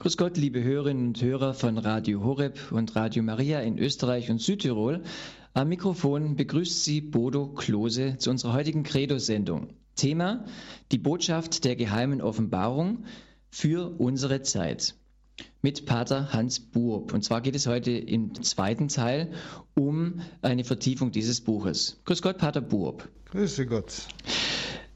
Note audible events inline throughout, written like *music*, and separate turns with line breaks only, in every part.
Grüß Gott, liebe Hörerinnen und Hörer von Radio Horeb und Radio Maria in Österreich und Südtirol. Am Mikrofon begrüßt Sie Bodo Klose zu unserer heutigen Credo-Sendung. Thema: Die Botschaft der geheimen Offenbarung für unsere Zeit. Mit Pater Hans Buob. Und zwar geht es heute im zweiten Teil um eine Vertiefung dieses Buches. Grüß Gott, Pater Buob.
Grüße Gott.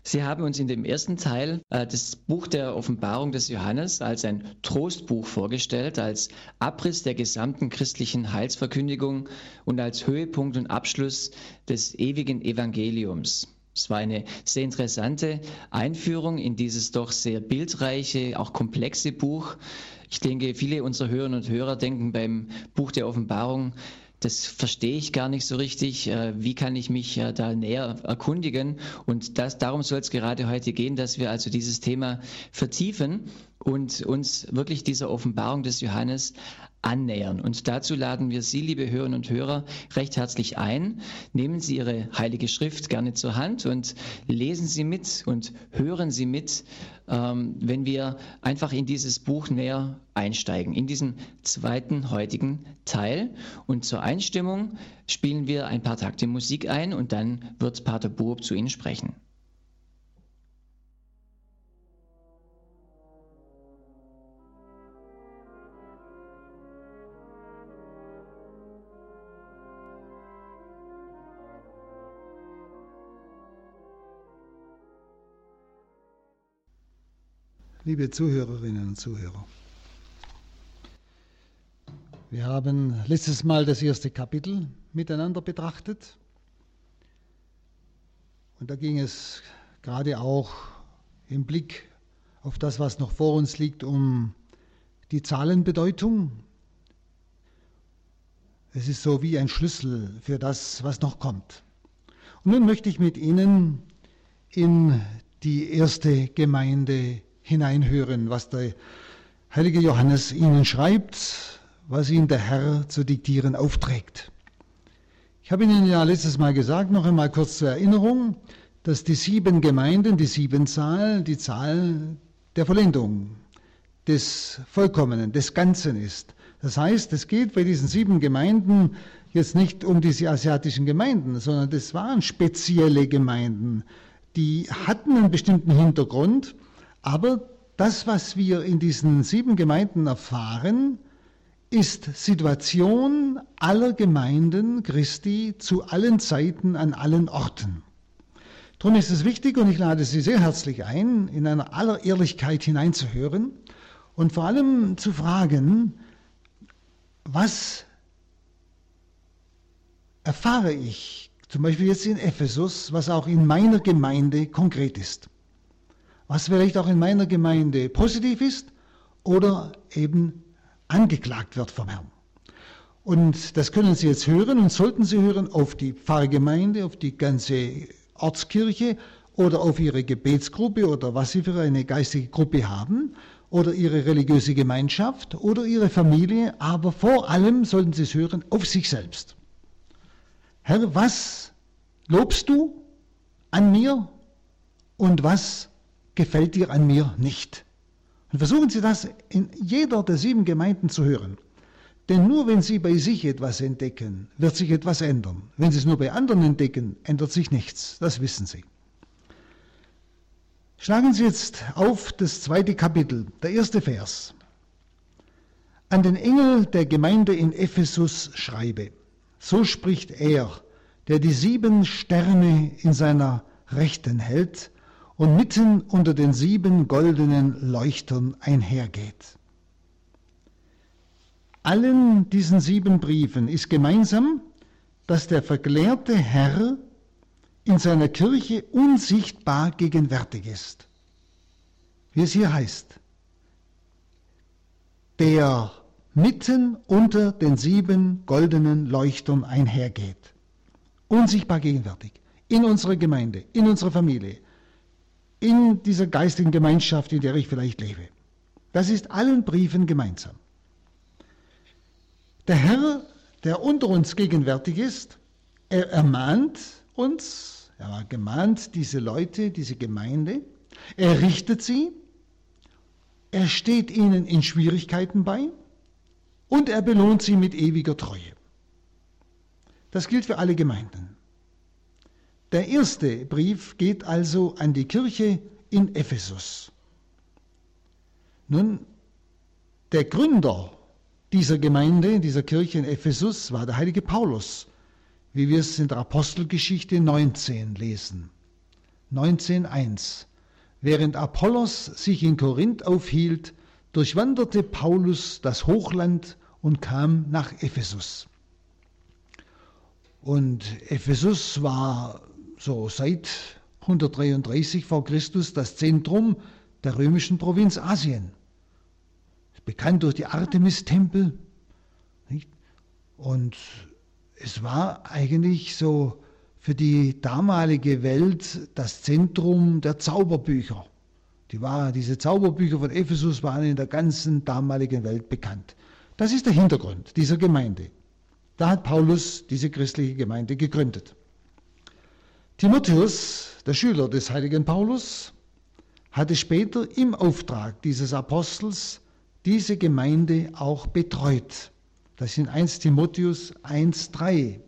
Sie haben uns in dem ersten Teil äh, das Buch der Offenbarung des Johannes als ein Trostbuch vorgestellt, als Abriss der gesamten christlichen Heilsverkündigung und als Höhepunkt und Abschluss des ewigen Evangeliums. Es war eine sehr interessante Einführung in dieses doch sehr bildreiche, auch komplexe Buch. Ich denke, viele unserer Hörerinnen und Hörer denken beim Buch der Offenbarung das verstehe ich gar nicht so richtig. Äh, wie kann ich mich äh, da näher erkundigen? Und das, darum soll es gerade heute gehen, dass wir also dieses Thema vertiefen und uns wirklich dieser Offenbarung des Johannes annähern. Und dazu laden wir Sie, liebe Hörerinnen und Hörer, recht herzlich ein. Nehmen Sie Ihre Heilige Schrift gerne zur Hand und lesen Sie mit und hören Sie mit, ähm, wenn wir einfach in dieses Buch näher einsteigen, in diesen zweiten heutigen Teil. Und zur Einstimmung spielen wir ein paar Takte Musik ein und dann wird Pater Burb zu Ihnen sprechen.
Liebe Zuhörerinnen und Zuhörer. Wir haben letztes Mal das erste Kapitel miteinander betrachtet. Und da ging es gerade auch im Blick auf das, was noch vor uns liegt, um die Zahlenbedeutung. Es ist so wie ein Schlüssel für das, was noch kommt. Und nun möchte ich mit Ihnen in die erste Gemeinde hineinhören, was der heilige Johannes ihnen schreibt, was ihm der Herr zu diktieren aufträgt. Ich habe Ihnen ja letztes Mal gesagt, noch einmal kurz zur Erinnerung, dass die sieben Gemeinden, die sieben Zahl, die Zahl der Vollendung, des Vollkommenen, des Ganzen ist. Das heißt, es geht bei diesen sieben Gemeinden jetzt nicht um diese asiatischen Gemeinden, sondern das waren spezielle Gemeinden, die hatten einen bestimmten Hintergrund aber das, was wir in diesen sieben Gemeinden erfahren, ist Situation aller Gemeinden Christi zu allen Zeiten an allen Orten. Darum ist es wichtig und ich lade Sie sehr herzlich ein, in einer aller Ehrlichkeit hineinzuhören und vor allem zu fragen, was erfahre ich, zum Beispiel jetzt in Ephesus, was auch in meiner Gemeinde konkret ist was vielleicht auch in meiner Gemeinde positiv ist oder eben angeklagt wird vom Herrn. Und das können Sie jetzt hören und sollten Sie hören auf die Pfarrgemeinde, auf die ganze Ortskirche oder auf Ihre Gebetsgruppe oder was Sie für eine geistige Gruppe haben oder Ihre religiöse Gemeinschaft oder Ihre Familie, aber vor allem sollten Sie es hören auf sich selbst. Herr, was lobst du an mir und was gefällt dir an mir nicht. Und versuchen Sie das in jeder der sieben Gemeinden zu hören. Denn nur wenn Sie bei sich etwas entdecken, wird sich etwas ändern. Wenn Sie es nur bei anderen entdecken, ändert sich nichts. Das wissen Sie. Schlagen Sie jetzt auf das zweite Kapitel, der erste Vers. An den Engel der Gemeinde in Ephesus schreibe, so spricht er, der die sieben Sterne in seiner Rechten hält und mitten unter den sieben goldenen Leuchtern einhergeht. Allen diesen sieben Briefen ist gemeinsam, dass der verklärte Herr in seiner Kirche unsichtbar gegenwärtig ist. Wie es hier heißt, der mitten unter den sieben goldenen Leuchtern einhergeht. Unsichtbar gegenwärtig. In unserer Gemeinde, in unserer Familie, in dieser geistigen Gemeinschaft, in der ich vielleicht lebe. Das ist allen Briefen gemeinsam. Der Herr, der unter uns gegenwärtig ist, er ermahnt uns, er gemahnt diese Leute, diese Gemeinde, er richtet sie er steht ihnen in Schwierigkeiten bei und er belohnt sie mit ewiger Treue. Das gilt für alle Gemeinden. Der erste Brief geht also an die Kirche in Ephesus. Nun, der Gründer dieser Gemeinde, dieser Kirche in Ephesus war der heilige Paulus, wie wir es in der Apostelgeschichte 19 lesen. 19.1 Während Apollos sich in Korinth aufhielt, durchwanderte Paulus das Hochland und kam nach Ephesus. Und Ephesus war so seit 133 vor Christus das Zentrum der römischen Provinz Asien. Bekannt durch die Artemis-Tempel. Und es war eigentlich so für die damalige Welt das Zentrum der Zauberbücher. Die war, diese Zauberbücher von Ephesus waren in der ganzen damaligen Welt bekannt. Das ist der Hintergrund dieser Gemeinde. Da hat Paulus diese christliche Gemeinde gegründet. Timotheus, der Schüler des heiligen Paulus, hatte später im Auftrag dieses Apostels diese Gemeinde auch betreut. Das sind 1 Timotheus 1.3.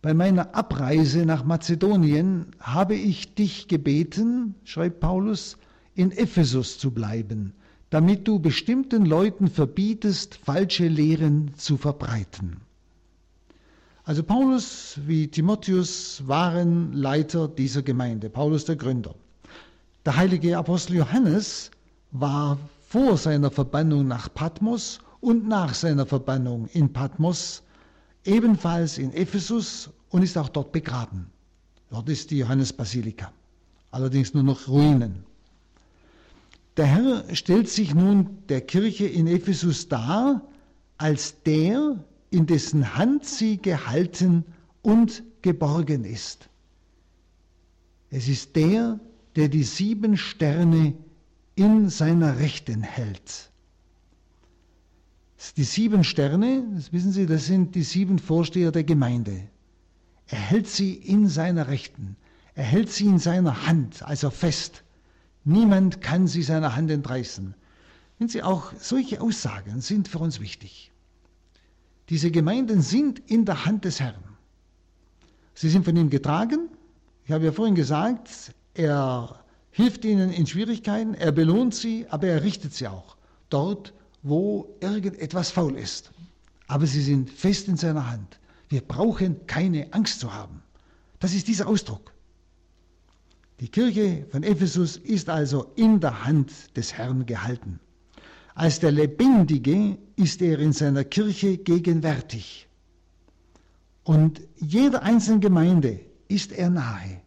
Bei meiner Abreise nach Mazedonien habe ich dich gebeten, schreibt Paulus, in Ephesus zu bleiben, damit du bestimmten Leuten verbietest, falsche Lehren zu verbreiten. Also Paulus wie Timotheus waren Leiter dieser Gemeinde, Paulus der Gründer. Der heilige Apostel Johannes war vor seiner Verbannung nach Patmos und nach seiner Verbannung in Patmos ebenfalls in Ephesus und ist auch dort begraben. Dort ist die Johannesbasilika, allerdings nur noch Ruinen. Der Herr stellt sich nun der Kirche in Ephesus dar als der, in dessen Hand sie gehalten und geborgen ist. Es ist der, der die sieben Sterne in seiner Rechten hält. Die sieben Sterne, das wissen Sie, das sind die sieben Vorsteher der Gemeinde. Er hält sie in seiner Rechten. Er hält sie in seiner Hand, also fest. Niemand kann sie seiner Hand entreißen. Wenn Sie auch solche Aussagen sind für uns wichtig. Diese Gemeinden sind in der Hand des Herrn. Sie sind von ihm getragen. Ich habe ja vorhin gesagt, er hilft ihnen in Schwierigkeiten, er belohnt sie, aber er richtet sie auch dort, wo irgendetwas faul ist. Aber sie sind fest in seiner Hand. Wir brauchen keine Angst zu haben. Das ist dieser Ausdruck. Die Kirche von Ephesus ist also in der Hand des Herrn gehalten. Als der Lebendige ist er in seiner Kirche gegenwärtig. Und jeder einzelnen Gemeinde ist er nahe.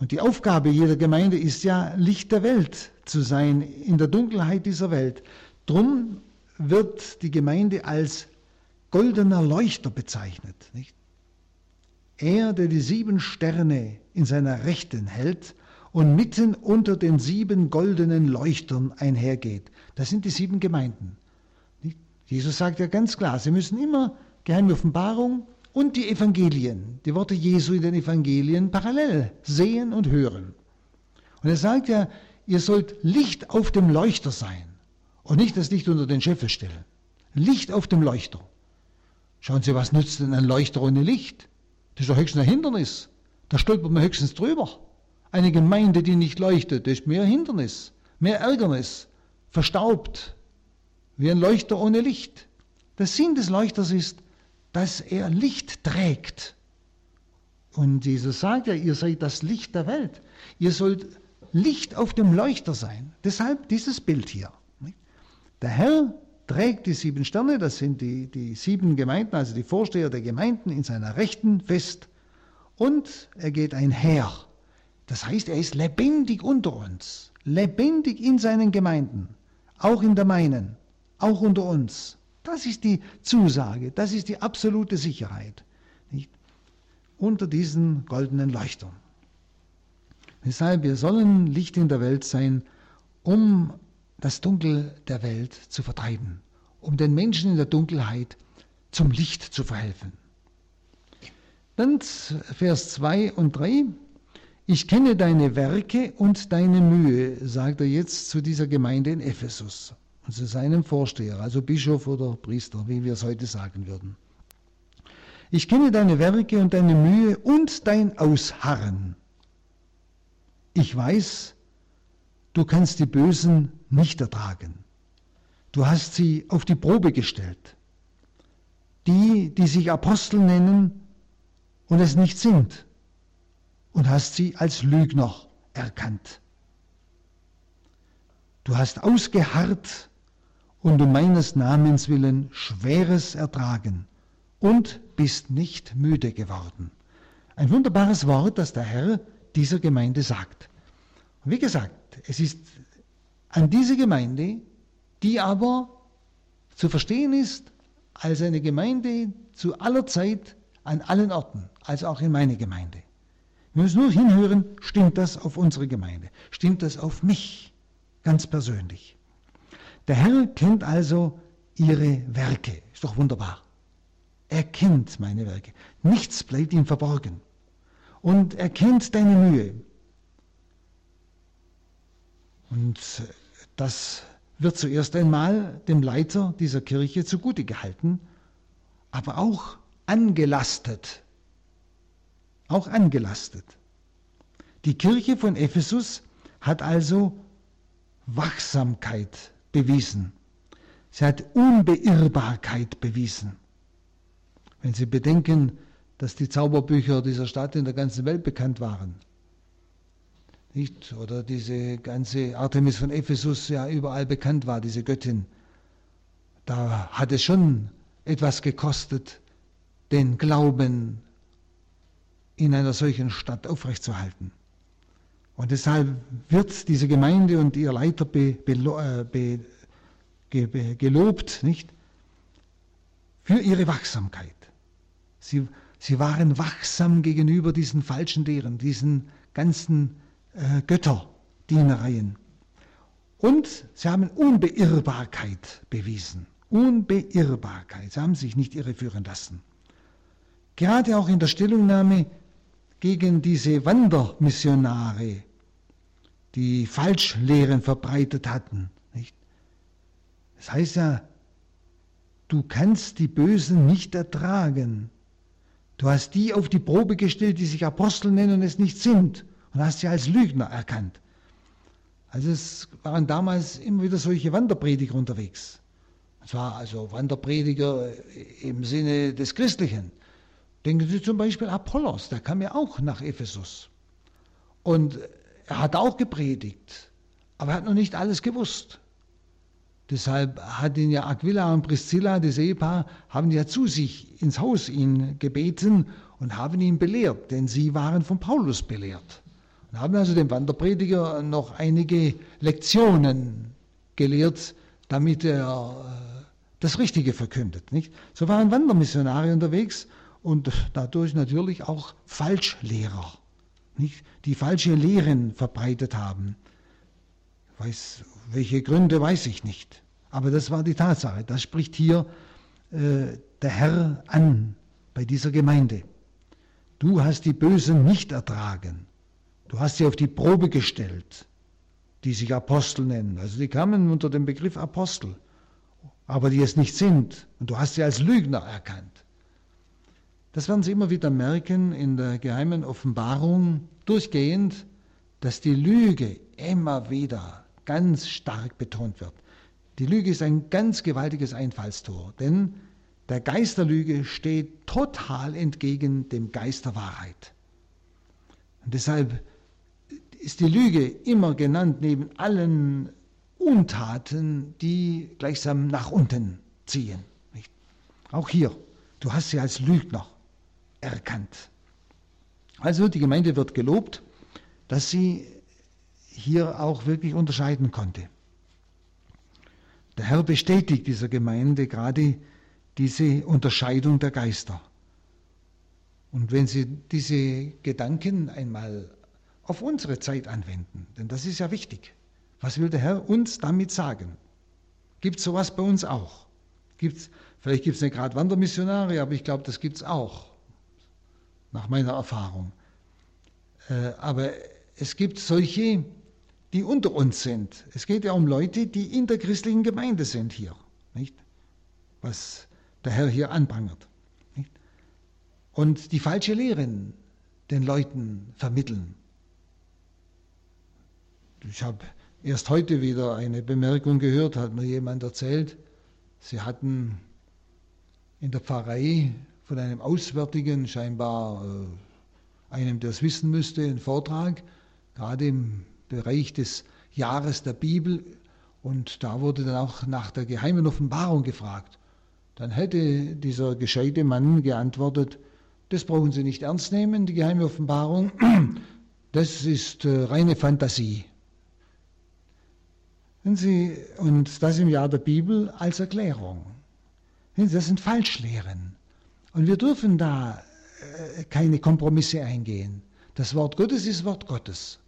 Und die Aufgabe jeder Gemeinde ist ja, Licht der Welt zu sein, in der Dunkelheit dieser Welt. Drum wird die Gemeinde als goldener Leuchter bezeichnet. Nicht? Er, der die sieben Sterne in seiner Rechten hält und mitten unter den sieben goldenen Leuchtern einhergeht. Das sind die sieben Gemeinden. Jesus sagt ja ganz klar, sie müssen immer geheime Offenbarung und die Evangelien, die Worte Jesu in den Evangelien parallel sehen und hören. Und er sagt ja, ihr sollt Licht auf dem Leuchter sein und nicht das Licht unter den Scheffel stellen. Licht auf dem Leuchter. Schauen Sie, was nützt denn ein Leuchter ohne Licht? Das ist doch höchstens ein Hindernis. Da stolpert man höchstens drüber. Eine Gemeinde, die nicht leuchtet, ist mehr Hindernis, mehr Ärgernis, verstaubt, wie ein Leuchter ohne Licht. Der Sinn des Leuchters ist, dass er Licht trägt. Und Jesus sagt ja, ihr seid das Licht der Welt. Ihr sollt Licht auf dem Leuchter sein. Deshalb dieses Bild hier. Der Herr trägt die sieben Sterne, das sind die, die sieben Gemeinden, also die Vorsteher der Gemeinden in seiner Rechten fest. Und er geht einher das heißt, er ist lebendig unter uns, lebendig in seinen Gemeinden, auch in der meinen, auch unter uns. Das ist die Zusage, das ist die absolute Sicherheit. Nicht? Unter diesen goldenen Leuchtern. Deshalb, wir sollen Licht in der Welt sein, um das Dunkel der Welt zu vertreiben, um den Menschen in der Dunkelheit zum Licht zu verhelfen. Dann Vers 2 und 3. Ich kenne deine Werke und deine Mühe, sagt er jetzt zu dieser Gemeinde in Ephesus und zu seinem Vorsteher, also Bischof oder Priester, wie wir es heute sagen würden. Ich kenne deine Werke und deine Mühe und dein Ausharren. Ich weiß, du kannst die Bösen nicht ertragen. Du hast sie auf die Probe gestellt. Die, die sich Apostel nennen und es nicht sind und hast sie als Lügner erkannt. Du hast ausgeharrt und um meines Namens willen Schweres ertragen und bist nicht müde geworden. Ein wunderbares Wort, das der Herr dieser Gemeinde sagt. Und wie gesagt, es ist an diese Gemeinde, die aber zu verstehen ist als eine Gemeinde zu aller Zeit an allen Orten, also auch in meine Gemeinde. Wir müssen nur hinhören, stimmt das auf unsere Gemeinde? Stimmt das auf mich ganz persönlich? Der Herr kennt also ihre Werke. Ist doch wunderbar. Er kennt meine Werke. Nichts bleibt ihm verborgen. Und er kennt deine Mühe. Und das wird zuerst einmal dem Leiter dieser Kirche zugute gehalten, aber auch angelastet auch angelastet. Die Kirche von Ephesus hat also Wachsamkeit bewiesen. Sie hat Unbeirrbarkeit bewiesen. Wenn Sie bedenken, dass die Zauberbücher dieser Stadt in der ganzen Welt bekannt waren. Nicht? Oder diese ganze Artemis von Ephesus ja überall bekannt war, diese Göttin. Da hat es schon etwas gekostet, den Glauben in einer solchen Stadt aufrechtzuerhalten. Und deshalb wird diese Gemeinde und ihr Leiter be, be, äh, be, ge, gelobt, nicht? Für ihre Wachsamkeit. Sie, sie waren wachsam gegenüber diesen falschen Lehren, diesen ganzen äh, Götterdienereien. Und sie haben Unbeirrbarkeit bewiesen. Unbeirrbarkeit. Sie haben sich nicht irreführen lassen. Gerade auch in der Stellungnahme gegen diese Wandermissionare, die Falschlehren verbreitet hatten. Nicht? Das heißt ja, du kannst die Bösen nicht ertragen. Du hast die auf die Probe gestellt, die sich Apostel nennen und es nicht sind, und hast sie als Lügner erkannt. Also es waren damals immer wieder solche Wanderprediger unterwegs. Es war also Wanderprediger im Sinne des Christlichen. Denken Sie zum Beispiel Apollos, der kam ja auch nach Ephesus. Und er hat auch gepredigt, aber er hat noch nicht alles gewusst. Deshalb hat ihn ja Aquila und Priscilla, das Ehepaar, haben ja zu sich ins Haus ihn gebeten und haben ihn belehrt, denn sie waren von Paulus belehrt. Und haben also dem Wanderprediger noch einige Lektionen gelehrt, damit er äh, das Richtige verkündet. Nicht? So waren Wandermissionare unterwegs und dadurch natürlich auch Falschlehrer, nicht? die falsche Lehren verbreitet haben. Weiß, welche Gründe weiß ich nicht. Aber das war die Tatsache. Das spricht hier äh, der Herr an bei dieser Gemeinde. Du hast die Bösen nicht ertragen. Du hast sie auf die Probe gestellt, die sich Apostel nennen. Also die kamen unter dem Begriff Apostel, aber die es nicht sind. Und du hast sie als Lügner erkannt. Das werden Sie immer wieder merken in der geheimen Offenbarung durchgehend, dass die Lüge immer wieder ganz stark betont wird. Die Lüge ist ein ganz gewaltiges Einfallstor, denn der Geist der Lüge steht total entgegen dem Geist der Wahrheit. Und deshalb ist die Lüge immer genannt neben allen Untaten, die gleichsam nach unten ziehen. Auch hier, du hast sie als Lügner erkannt. Also die Gemeinde wird gelobt, dass sie hier auch wirklich unterscheiden konnte. Der Herr bestätigt dieser Gemeinde gerade diese Unterscheidung der Geister. Und wenn Sie diese Gedanken einmal auf unsere Zeit anwenden, denn das ist ja wichtig, was will der Herr uns damit sagen? Gibt es sowas bei uns auch? Gibt's, vielleicht gibt es nicht gerade Wandermissionare, aber ich glaube, das gibt es auch nach meiner Erfahrung. Äh, aber es gibt solche, die unter uns sind. Es geht ja um Leute, die in der christlichen Gemeinde sind hier, nicht? was der Herr hier anprangert. Nicht? Und die falsche Lehren den Leuten vermitteln. Ich habe erst heute wieder eine Bemerkung gehört, hat mir jemand erzählt, sie hatten in der Pfarrei von einem Auswärtigen, scheinbar äh, einem, der es wissen müsste, einen Vortrag, gerade im Bereich des Jahres der Bibel. Und da wurde dann auch nach der geheimen Offenbarung gefragt. Dann hätte dieser gescheite Mann geantwortet, das brauchen Sie nicht ernst nehmen, die geheime Offenbarung, *clears throat* das ist äh, reine Fantasie. Sie, und das im Jahr der Bibel als Erklärung. Das sind Falschlehren. Und wir dürfen da äh, keine Kompromisse eingehen. Das Wort Gottes ist Wort Gottes.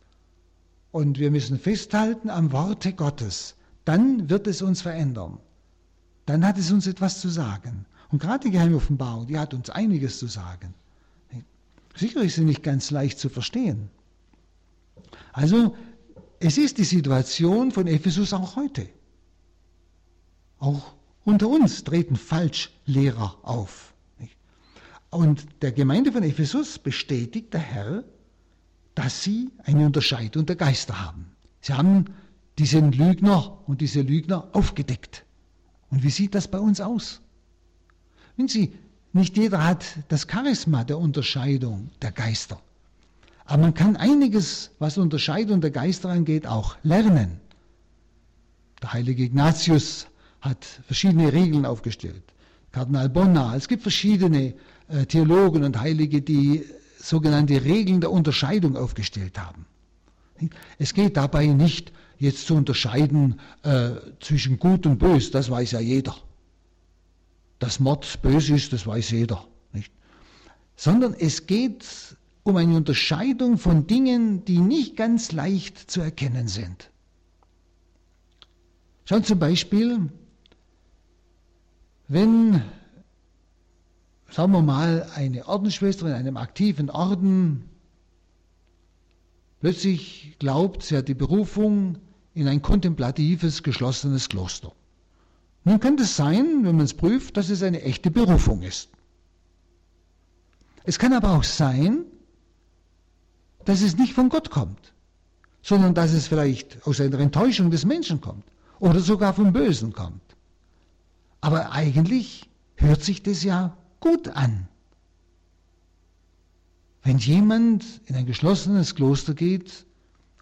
Und wir müssen festhalten am Worte Gottes. Dann wird es uns verändern. Dann hat es uns etwas zu sagen. Und gerade die geheime Offenbarung, die hat uns einiges zu sagen. Sicher ist sie nicht ganz leicht zu verstehen. Also, es ist die Situation von Ephesus auch heute. Auch unter uns treten Falschlehrer auf. Und der Gemeinde von Ephesus bestätigt der Herr, dass sie eine Unterscheidung der Geister haben. Sie haben diesen Lügner und diese Lügner aufgedeckt. Und wie sieht das bei uns aus? Wenn Sie, nicht jeder hat das Charisma der Unterscheidung der Geister. Aber man kann einiges, was Unterscheidung der Geister angeht, auch lernen. Der heilige Ignatius hat verschiedene Regeln aufgestellt. Kardinal Bonnar, es gibt verschiedene Theologen und Heilige, die sogenannte Regeln der Unterscheidung aufgestellt haben. Es geht dabei nicht jetzt zu unterscheiden äh, zwischen Gut und Bös, das weiß ja jeder. Dass Mord böse ist, das weiß jeder. Nicht? Sondern es geht um eine Unterscheidung von Dingen, die nicht ganz leicht zu erkennen sind. Schauen zum Beispiel, wenn sagen wir mal, eine Ordensschwester in einem aktiven Orden plötzlich glaubt, sie hat die Berufung in ein kontemplatives, geschlossenes Kloster. Nun kann es sein, wenn man es prüft, dass es eine echte Berufung ist. Es kann aber auch sein, dass es nicht von Gott kommt, sondern dass es vielleicht aus einer Enttäuschung des Menschen kommt oder sogar vom Bösen kommt. Aber eigentlich hört sich das ja gut an. Wenn jemand in ein geschlossenes Kloster geht,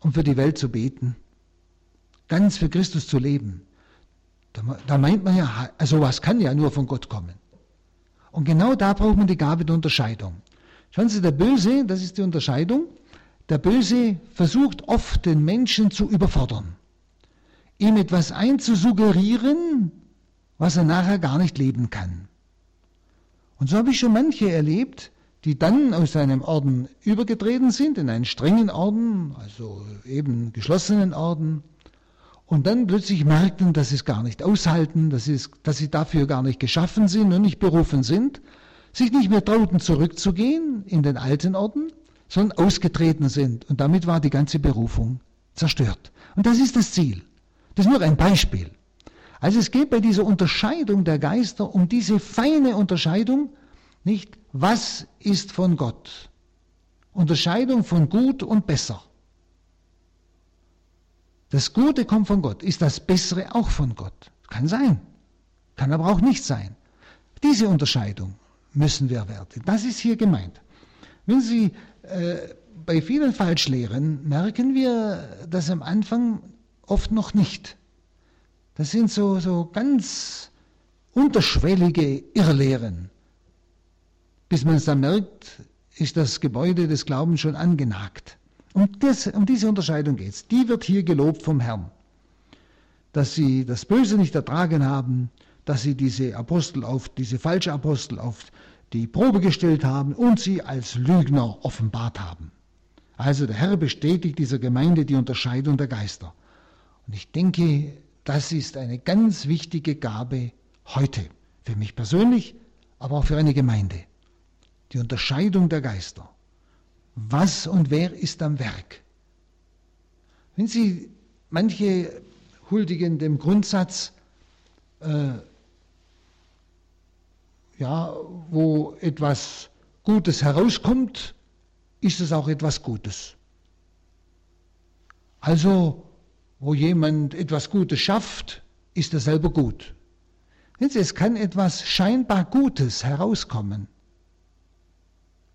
um für die Welt zu beten, ganz für Christus zu leben, da, da meint man ja, also was kann ja nur von Gott kommen. Und genau da braucht man die Gabe der Unterscheidung. Schauen Sie, der Böse, das ist die Unterscheidung, der Böse versucht oft den Menschen zu überfordern, ihm etwas einzusuggerieren, was er nachher gar nicht leben kann. Und so habe ich schon manche erlebt, die dann aus einem Orden übergetreten sind in einen strengen Orden, also eben geschlossenen Orden, und dann plötzlich merkten, dass sie es gar nicht aushalten, dass, es, dass sie dafür gar nicht geschaffen sind und nicht berufen sind, sich nicht mehr trauten zurückzugehen in den alten Orden, sondern ausgetreten sind. Und damit war die ganze Berufung zerstört. Und das ist das Ziel. Das ist nur ein Beispiel. Also es geht bei dieser Unterscheidung der Geister um diese feine Unterscheidung, nicht was ist von Gott. Unterscheidung von gut und besser. Das Gute kommt von Gott. Ist das Bessere auch von Gott? Kann sein. Kann aber auch nicht sein. Diese Unterscheidung müssen wir erwerten. Das ist hier gemeint. Wenn Sie äh, bei vielen Falschlehren merken wir das am Anfang oft noch nicht. Das sind so, so ganz unterschwellige Irrlehren. Bis man es dann merkt, ist das Gebäude des Glaubens schon angenagt. Um, das, um diese Unterscheidung geht es. Die wird hier gelobt vom Herrn. Dass sie das Böse nicht ertragen haben, dass sie diese Apostel auf, diese falsche Apostel auf die Probe gestellt haben und sie als Lügner offenbart haben. Also der Herr bestätigt dieser Gemeinde die Unterscheidung der Geister. Und ich denke, das ist eine ganz wichtige Gabe heute, für mich persönlich, aber auch für eine Gemeinde. Die Unterscheidung der Geister. was und wer ist am Werk. Wenn Sie manche huldigen dem Grundsatz, äh, ja, wo etwas Gutes herauskommt, ist es auch etwas Gutes. Also, wo jemand etwas Gutes schafft, ist er selber gut. Es kann etwas scheinbar Gutes herauskommen,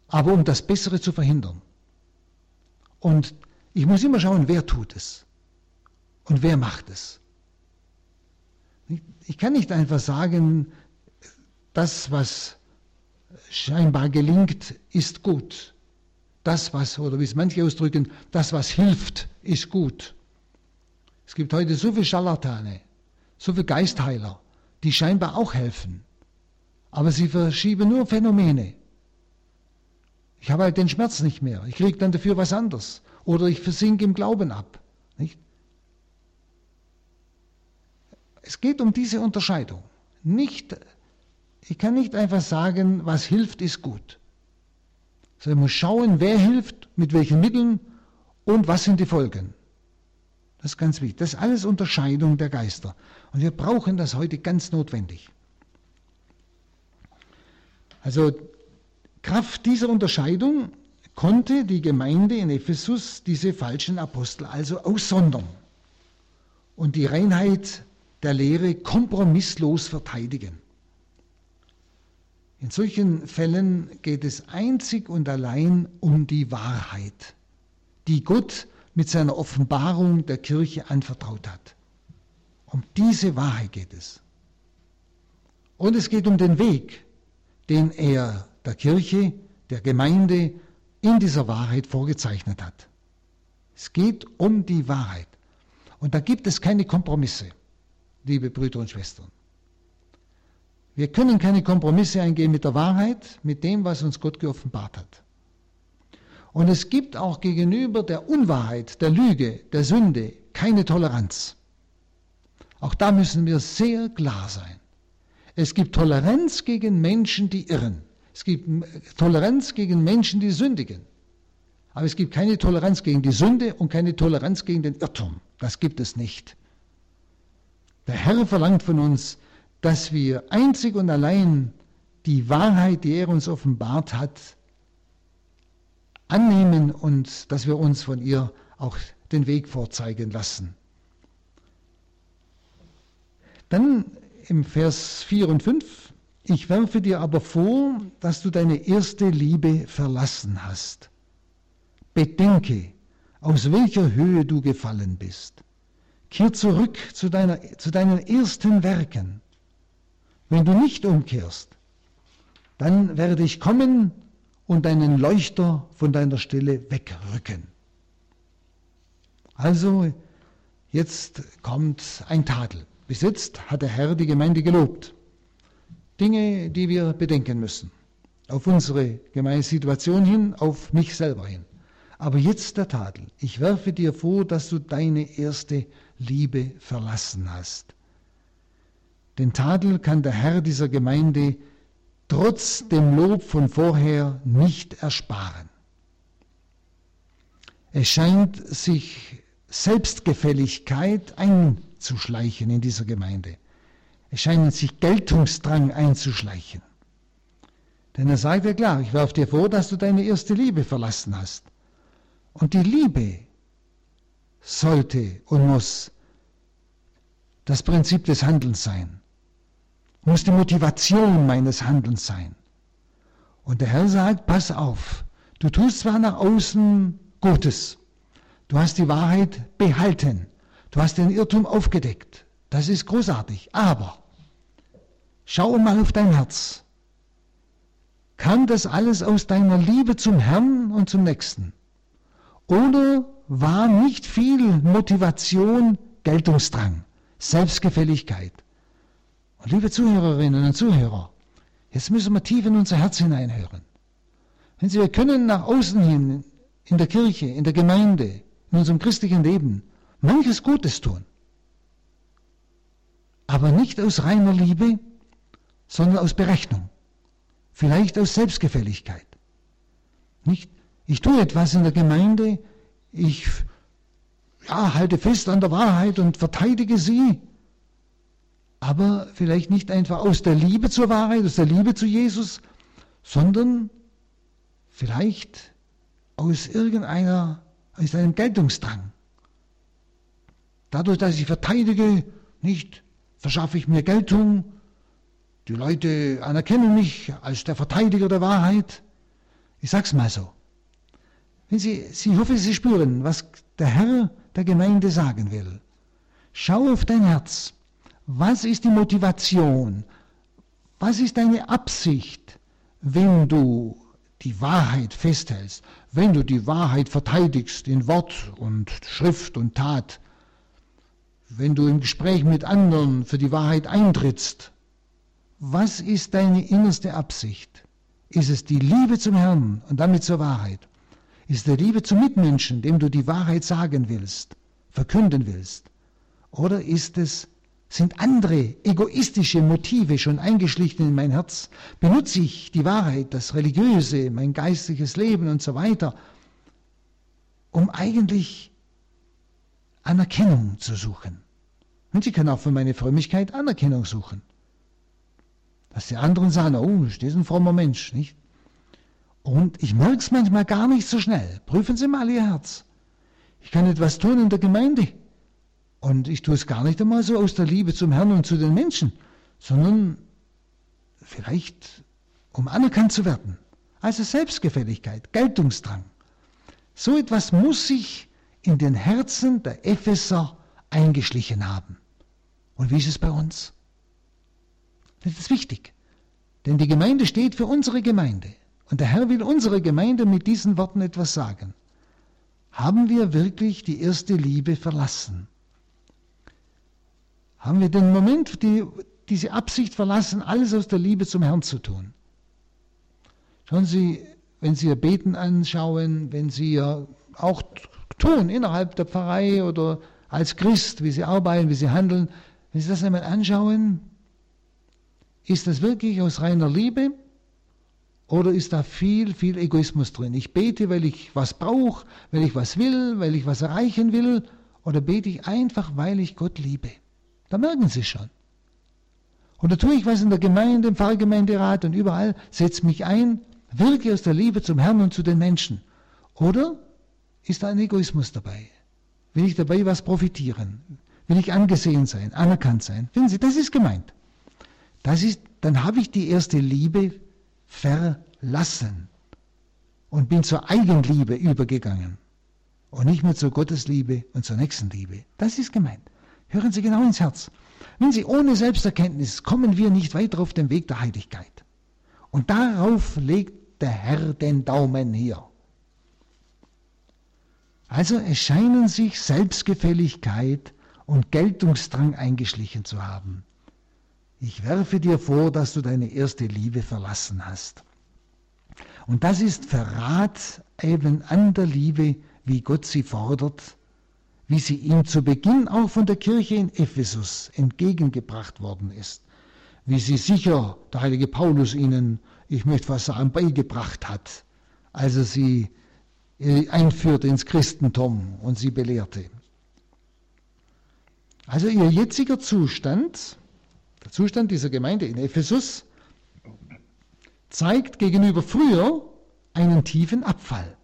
aber um das Bessere zu verhindern. Und ich muss immer schauen, wer tut es und wer macht es. Ich kann nicht einfach sagen, das, was scheinbar gelingt, ist gut. Das, was, oder wie es manche ausdrücken, das, was hilft, ist gut. Es gibt heute so viele Scharlatane, so viele Geistheiler, die scheinbar auch helfen. Aber sie verschieben nur Phänomene. Ich habe halt den Schmerz nicht mehr. Ich kriege dann dafür was anderes. Oder ich versinke im Glauben ab. Nicht? Es geht um diese Unterscheidung. Nicht, ich kann nicht einfach sagen, was hilft, ist gut. Sondern ich muss schauen, wer hilft, mit welchen Mitteln und was sind die Folgen. Das ist ganz wichtig. Das ist alles Unterscheidung der Geister. Und wir brauchen das heute ganz notwendig. Also Kraft dieser Unterscheidung konnte die Gemeinde in Ephesus diese falschen Apostel also aussondern und die Reinheit der Lehre kompromisslos verteidigen. In solchen Fällen geht es einzig und allein um die Wahrheit, die Gott mit seiner Offenbarung der Kirche anvertraut hat. Um diese Wahrheit geht es. Und es geht um den Weg, den er der Kirche, der Gemeinde in dieser Wahrheit vorgezeichnet hat. Es geht um die Wahrheit. Und da gibt es keine Kompromisse, liebe Brüder und Schwestern. Wir können keine Kompromisse eingehen mit der Wahrheit, mit dem, was uns Gott geoffenbart hat. Und es gibt auch gegenüber der Unwahrheit, der Lüge, der Sünde keine Toleranz. Auch da müssen wir sehr klar sein. Es gibt Toleranz gegen Menschen, die irren. Es gibt Toleranz gegen Menschen, die sündigen. Aber es gibt keine Toleranz gegen die Sünde und keine Toleranz gegen den Irrtum. Das gibt es nicht. Der Herr verlangt von uns, dass wir einzig und allein die Wahrheit, die er uns offenbart hat, annehmen und dass wir uns von ihr auch den Weg vorzeigen lassen. Dann im Vers 4 und 5, ich werfe dir aber vor, dass du deine erste Liebe verlassen hast. Bedenke, aus welcher Höhe du gefallen bist. Kehr zurück zu, deiner, zu deinen ersten Werken. Wenn du nicht umkehrst, dann werde ich kommen und deinen Leuchter von deiner Stelle wegrücken. Also, jetzt kommt ein Tadel. Bis jetzt hat der Herr die Gemeinde gelobt. Dinge, die wir bedenken müssen. Auf unsere Gemeindesituation hin, auf mich selber hin. Aber jetzt der Tadel. Ich werfe dir vor, dass du deine erste Liebe verlassen hast. Den Tadel kann der Herr dieser Gemeinde trotz dem Lob von vorher nicht ersparen. Es scheint sich Selbstgefälligkeit einzuschleichen in dieser Gemeinde. Es scheint sich Geltungsdrang einzuschleichen. Denn er sagt ja klar, ich werfe dir vor, dass du deine erste Liebe verlassen hast. Und die Liebe sollte und muss das Prinzip des Handelns sein muss die Motivation meines Handelns sein. Und der Herr sagt, pass auf, du tust zwar nach außen Gutes, du hast die Wahrheit behalten, du hast den Irrtum aufgedeckt, das ist großartig, aber schau mal auf dein Herz. Kam das alles aus deiner Liebe zum Herrn und zum Nächsten? Oder war nicht viel Motivation Geltungsdrang, Selbstgefälligkeit? Und liebe Zuhörerinnen und Zuhörer, jetzt müssen wir tief in unser Herz hineinhören. Wenn Sie, wir können nach außen hin, in der Kirche, in der Gemeinde, in unserem christlichen Leben, manches Gutes tun. Aber nicht aus reiner Liebe, sondern aus Berechnung. Vielleicht aus Selbstgefälligkeit. Nicht? Ich tue etwas in der Gemeinde, ich ja, halte fest an der Wahrheit und verteidige sie, aber vielleicht nicht einfach aus der Liebe zur Wahrheit, aus der Liebe zu Jesus, sondern vielleicht aus irgendeiner, aus einem Geltungsdrang. Dadurch, dass ich verteidige, nicht verschaffe ich mir Geltung, die Leute anerkennen mich als der Verteidiger der Wahrheit. Ich sag's mal so. Wenn Sie, Sie hoffe, Sie spüren, was der Herr der Gemeinde sagen will. Schau auf dein Herz. Was ist die Motivation? Was ist deine Absicht, wenn du die Wahrheit festhältst, wenn du die Wahrheit verteidigst in Wort und Schrift und Tat, wenn du im Gespräch mit anderen für die Wahrheit eintrittst? Was ist deine innerste Absicht? Ist es die Liebe zum Herrn und damit zur Wahrheit? Ist der Liebe zum Mitmenschen, dem du die Wahrheit sagen willst, verkünden willst? Oder ist es, sind andere egoistische Motive schon eingeschlichen in mein Herz? Benutze ich die Wahrheit, das Religiöse, mein geistliches Leben und so weiter, um eigentlich Anerkennung zu suchen? Und sie können auch für meine Frömmigkeit Anerkennung suchen. Dass die anderen sagen, oh, das ist ein frommer Mensch, nicht? Und ich merke es manchmal gar nicht so schnell. Prüfen Sie mal Ihr Herz. Ich kann etwas tun in der Gemeinde. Und ich tue es gar nicht einmal so aus der Liebe zum Herrn und zu den Menschen, sondern vielleicht um anerkannt zu werden. Also Selbstgefälligkeit, Geltungsdrang. So etwas muss sich in den Herzen der Epheser eingeschlichen haben. Und wie ist es bei uns? Das ist wichtig. Denn die Gemeinde steht für unsere Gemeinde. Und der Herr will unsere Gemeinde mit diesen Worten etwas sagen. Haben wir wirklich die erste Liebe verlassen? Haben wir den Moment, die, diese Absicht verlassen, alles aus der Liebe zum Herrn zu tun? Schauen Sie, wenn Sie Ihr Beten anschauen, wenn Sie ja auch tun innerhalb der Pfarrei oder als Christ, wie Sie arbeiten, wie Sie handeln, wenn Sie das einmal anschauen, ist das wirklich aus reiner Liebe oder ist da viel, viel Egoismus drin? Ich bete, weil ich was brauche, weil ich was will, weil ich was erreichen will. Oder bete ich einfach, weil ich Gott liebe? Da merken Sie schon. Und da tue ich was in der Gemeinde, im Pfarrgemeinderat und überall, setze mich ein, wirke aus der Liebe zum Herrn und zu den Menschen. Oder ist da ein Egoismus dabei? Will ich dabei was profitieren? Will ich angesehen sein, anerkannt sein? Finden Sie, das ist gemeint. Das ist, dann habe ich die erste Liebe verlassen und bin zur Eigenliebe übergegangen und nicht mehr zur Gottesliebe und zur Nächstenliebe. Das ist gemeint. Hören Sie genau ins Herz. Wenn Sie ohne Selbsterkenntnis kommen wir nicht weiter auf dem Weg der Heiligkeit. Und darauf legt der Herr den Daumen hier. Also es scheinen sich Selbstgefälligkeit und Geltungsdrang eingeschlichen zu haben. Ich werfe dir vor, dass du deine erste Liebe verlassen hast. Und das ist Verrat eben an der Liebe, wie Gott sie fordert, wie sie ihm zu Beginn auch von der Kirche in Ephesus entgegengebracht worden ist, wie sie sicher der heilige Paulus ihnen, ich möchte was sagen, beigebracht hat, als er sie äh, einführte ins Christentum und sie belehrte. Also ihr jetziger Zustand der Zustand dieser Gemeinde in Ephesus zeigt gegenüber früher einen tiefen Abfall.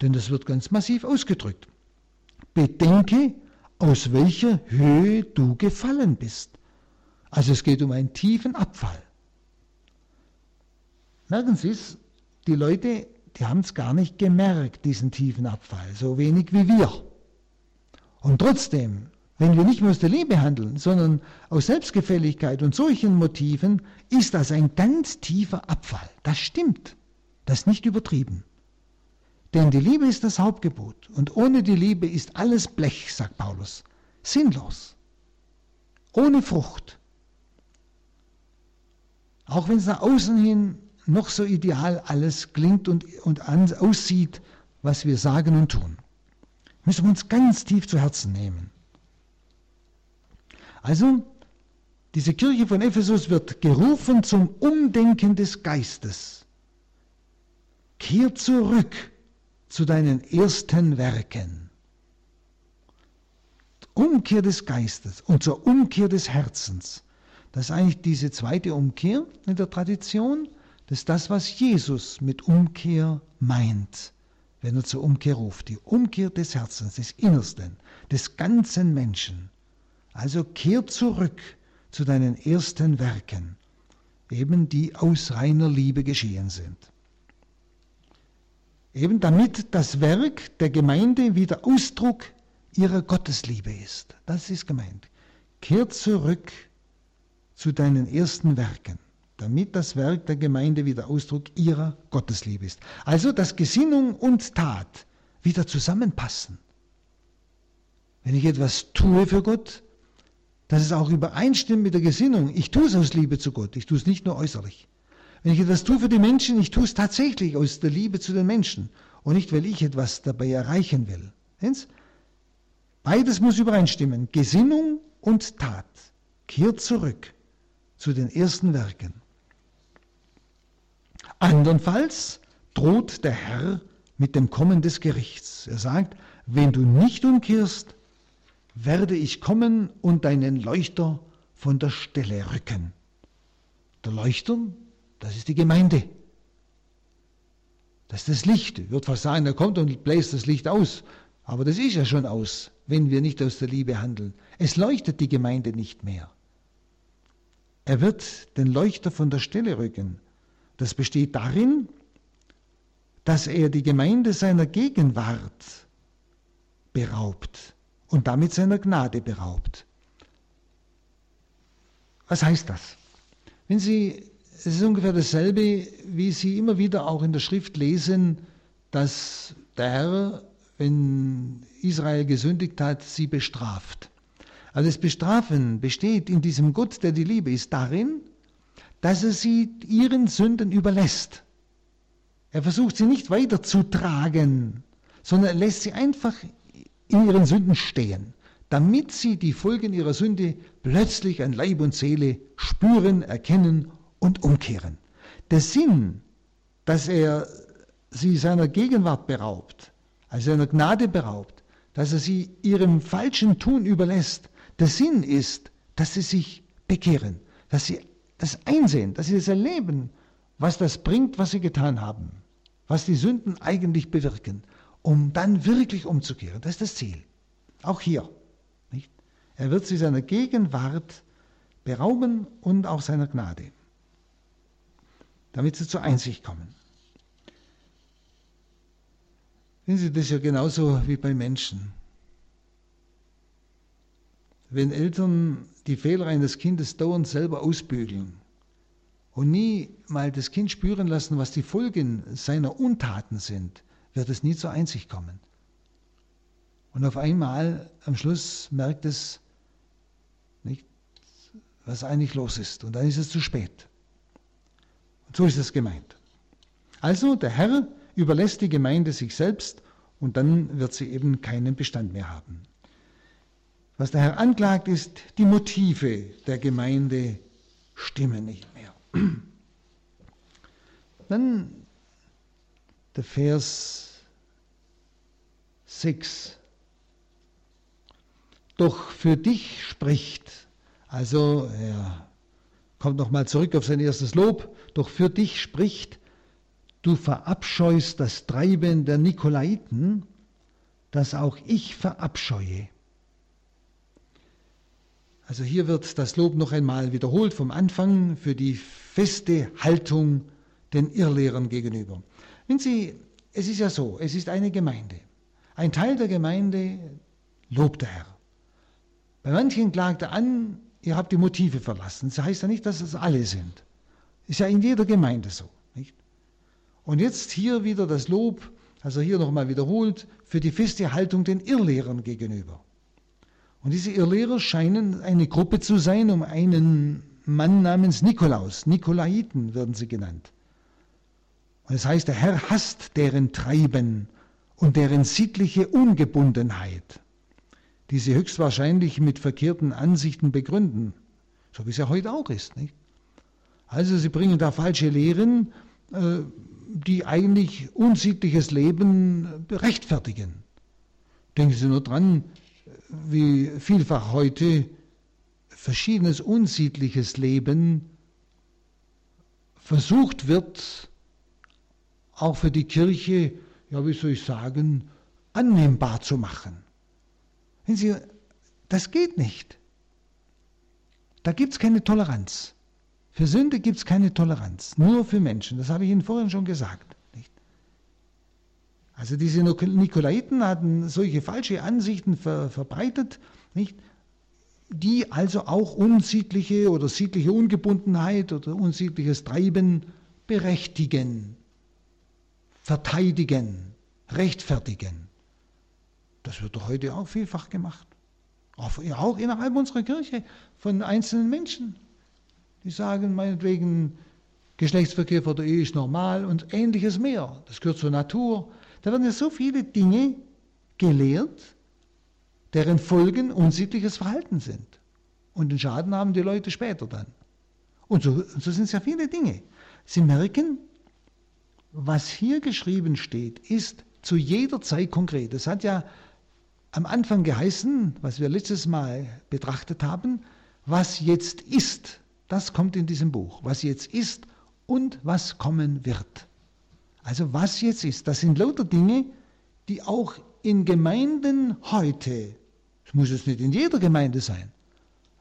Denn das wird ganz massiv ausgedrückt. Bedenke, aus welcher Höhe du gefallen bist. Also es geht um einen tiefen Abfall. Merken Sie es, die Leute, die haben es gar nicht gemerkt, diesen tiefen Abfall, so wenig wie wir. Und trotzdem wenn wir nicht aus der Liebe handeln, sondern aus Selbstgefälligkeit und solchen Motiven, ist das ein ganz tiefer Abfall. Das stimmt. Das ist nicht übertrieben. Denn die Liebe ist das Hauptgebot. Und ohne die Liebe ist alles Blech, sagt Paulus. Sinnlos. Ohne Frucht. Auch wenn es nach außen hin noch so ideal alles klingt und, und aussieht, was wir sagen und tun. Müssen wir uns ganz tief zu Herzen nehmen. Also, diese Kirche von Ephesus wird gerufen zum Umdenken des Geistes. Kehr zurück zu deinen ersten Werken. Umkehr des Geistes und zur Umkehr des Herzens. Das ist eigentlich diese zweite Umkehr in der Tradition. Das ist das, was Jesus mit Umkehr meint, wenn er zur Umkehr ruft. Die Umkehr des Herzens, des Innersten, des ganzen Menschen. Also kehr zurück zu deinen ersten Werken, eben die aus reiner Liebe geschehen sind. Eben damit das Werk der Gemeinde wieder Ausdruck ihrer Gottesliebe ist. Das ist gemeint. Kehr zurück zu deinen ersten Werken damit das Werk der Gemeinde wieder Ausdruck ihrer Gottesliebe ist. Also, dass Gesinnung und Tat wieder zusammenpassen. Wenn ich etwas tue für Gott, dass es auch übereinstimmt mit der Gesinnung. Ich tue es aus Liebe zu Gott, ich tue es nicht nur äußerlich. Wenn ich etwas tue für die Menschen, ich tue es tatsächlich aus der Liebe zu den Menschen und nicht, weil ich etwas dabei erreichen will. Beides muss übereinstimmen, Gesinnung und Tat. Kehrt zurück zu den ersten Werken. Andernfalls droht der Herr mit dem Kommen des Gerichts. Er sagt, wenn du nicht umkehrst, werde ich kommen und deinen Leuchter von der Stelle rücken. Der Leuchter, das ist die Gemeinde. Das ist das Licht. Ich würde fast sagen, er kommt und bläst das Licht aus. Aber das ist ja schon aus, wenn wir nicht aus der Liebe handeln. Es leuchtet die Gemeinde nicht mehr. Er wird den Leuchter von der Stelle rücken. Das besteht darin, dass er die Gemeinde seiner Gegenwart beraubt und damit seiner Gnade beraubt. Was heißt das? Wenn Sie, es ist ungefähr dasselbe, wie Sie immer wieder auch in der Schrift lesen, dass der Herr, wenn Israel gesündigt hat, sie bestraft. Also das Bestrafen besteht in diesem Gott, der die Liebe ist, darin, dass er sie ihren Sünden überlässt. Er versucht sie nicht weiterzutragen, sondern er lässt sie einfach in ihren Sünden stehen, damit sie die Folgen ihrer Sünde plötzlich an Leib und Seele spüren, erkennen und umkehren. Der Sinn, dass er sie seiner Gegenwart beraubt, also seiner Gnade beraubt, dass er sie ihrem falschen Tun überlässt, der Sinn ist, dass sie sich bekehren, dass sie das einsehen, dass sie das erleben, was das bringt, was sie getan haben, was die Sünden eigentlich bewirken, um dann wirklich umzukehren. Das ist das Ziel. Auch hier. Nicht? Er wird sie seiner Gegenwart berauben und auch seiner Gnade, damit sie zur Einsicht kommen. Sehen Sie, das ja genauso wie bei Menschen. Wenn Eltern die Fehler eines Kindes dauernd selber ausbügeln und nie mal das Kind spüren lassen, was die Folgen seiner Untaten sind, wird es nie zur Einsicht kommen. Und auf einmal am Schluss merkt es nicht, was eigentlich los ist. Und dann ist es zu spät. So ist es gemeint. Also der Herr überlässt die Gemeinde sich selbst und dann wird sie eben keinen Bestand mehr haben. Was der Herr anklagt, ist, die Motive der Gemeinde stimmen nicht mehr. *clears throat* Dann der Vers 6. Doch für dich spricht, also er kommt nochmal zurück auf sein erstes Lob, doch für dich spricht, du verabscheust das Treiben der Nikolaiten, das auch ich verabscheue. Also hier wird das Lob noch einmal wiederholt vom Anfang für die feste Haltung den Irrlehrern gegenüber. Wenn Sie, es ist ja so, es ist eine Gemeinde. Ein Teil der Gemeinde lobt der Herr. Bei manchen klagt er an, ihr habt die Motive verlassen. Das heißt ja nicht, dass es alle sind. Ist ja in jeder Gemeinde so. Nicht? Und jetzt hier wieder das Lob, also hier nochmal wiederholt, für die feste Haltung den Irrlehrern gegenüber. Und diese Irrlehrer scheinen eine Gruppe zu sein um einen Mann namens Nikolaus. Nikolaiten werden sie genannt. Und es heißt, der Herr hasst deren Treiben und deren sittliche Ungebundenheit, die sie höchstwahrscheinlich mit verkehrten Ansichten begründen, so wie es ja heute auch ist. Nicht? Also sie bringen da falsche Lehren, äh, die eigentlich unsittliches Leben rechtfertigen. Denken Sie nur dran, wie vielfach heute verschiedenes unsittliches Leben versucht wird, auch für die Kirche, ja, wie soll ich sagen, annehmbar zu machen. Wenn Sie, das geht nicht. Da gibt es keine Toleranz. Für Sünde gibt es keine Toleranz, nur für Menschen. Das habe ich Ihnen vorhin schon gesagt. Nicht? Also diese Nikolaiten hatten solche falsche Ansichten ver verbreitet, nicht? die also auch unsittliche oder sittliche Ungebundenheit oder unsittliches Treiben berechtigen, verteidigen, rechtfertigen. Das wird doch heute auch vielfach gemacht. Auch innerhalb unserer Kirche von einzelnen Menschen. Die sagen meinetwegen, Geschlechtsverkehr vor der Ehe ist normal und ähnliches mehr. Das gehört zur Natur. Da werden ja so viele Dinge gelehrt, deren Folgen unsittliches Verhalten sind. Und den Schaden haben die Leute später dann. Und so, so sind es ja viele Dinge. Sie merken, was hier geschrieben steht, ist zu jeder Zeit konkret. Es hat ja am Anfang geheißen, was wir letztes Mal betrachtet haben, was jetzt ist. Das kommt in diesem Buch. Was jetzt ist und was kommen wird. Also was jetzt ist, das sind lauter Dinge, die auch in Gemeinden heute, es muss es nicht in jeder Gemeinde sein,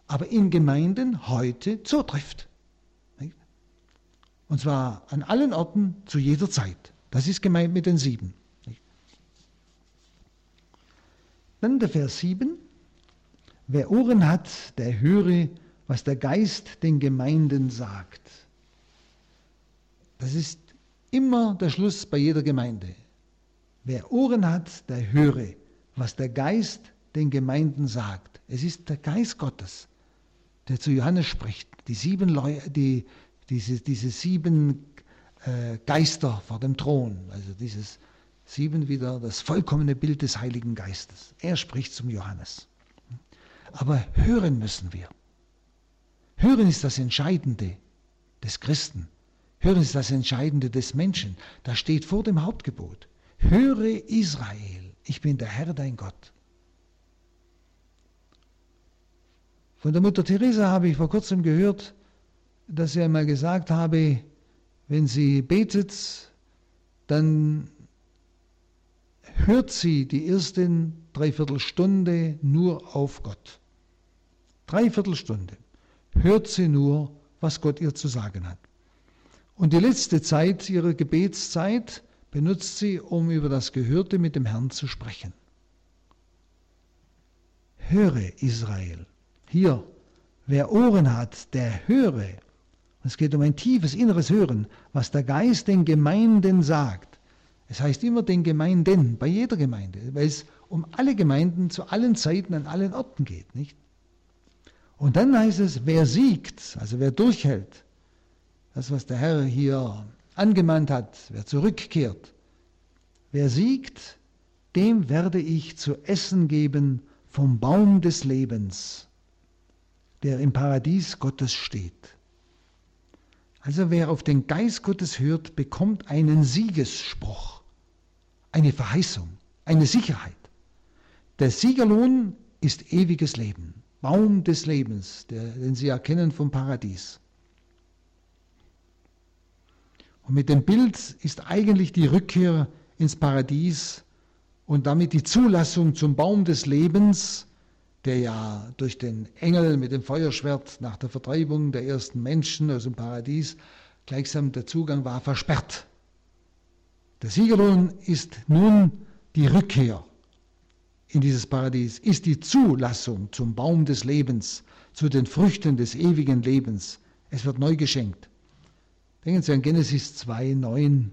aber in Gemeinden heute zutrifft. Und zwar an allen Orten zu jeder Zeit. Das ist gemeint mit den sieben. Dann der Vers 7. Wer Ohren hat, der höre, was der Geist den Gemeinden sagt. Das ist immer der Schluss bei jeder Gemeinde. Wer Ohren hat, der höre, was der Geist den Gemeinden sagt. Es ist der Geist Gottes, der zu Johannes spricht. Die sieben Leu die, diese, diese sieben äh, Geister vor dem Thron, also dieses sieben wieder das vollkommene Bild des Heiligen Geistes. Er spricht zum Johannes. Aber hören müssen wir. Hören ist das Entscheidende des Christen. Hören ist das Entscheidende des Menschen. Das steht vor dem Hauptgebot. Höre Israel, ich bin der Herr dein Gott. Von der Mutter Teresa habe ich vor kurzem gehört, dass sie einmal gesagt habe, wenn sie betet, dann hört sie die ersten Dreiviertelstunde nur auf Gott. Dreiviertelstunde hört sie nur, was Gott ihr zu sagen hat. Und die letzte Zeit ihrer Gebetszeit benutzt sie, um über das Gehörte mit dem Herrn zu sprechen. Höre Israel. Hier, wer Ohren hat, der höre. Es geht um ein tiefes inneres Hören, was der Geist den Gemeinden sagt. Es heißt immer den Gemeinden, bei jeder Gemeinde, weil es um alle Gemeinden zu allen Zeiten an allen Orten geht, nicht? Und dann heißt es, wer siegt, also wer durchhält, das, was der Herr hier angemahnt hat, wer zurückkehrt, wer siegt, dem werde ich zu essen geben vom Baum des Lebens, der im Paradies Gottes steht. Also wer auf den Geist Gottes hört, bekommt einen Siegesspruch, eine Verheißung, eine Sicherheit. Der Siegerlohn ist ewiges Leben. Baum des Lebens, der, den Sie erkennen vom Paradies. Und mit dem Bild ist eigentlich die Rückkehr ins Paradies und damit die Zulassung zum Baum des Lebens, der ja durch den Engel mit dem Feuerschwert nach der Vertreibung der ersten Menschen aus dem Paradies gleichsam der Zugang war versperrt. Der Siegerlohn ist nun die Rückkehr in dieses Paradies ist die Zulassung zum Baum des Lebens, zu den Früchten des ewigen Lebens. Es wird neu geschenkt. Denken Sie an Genesis 2, 9.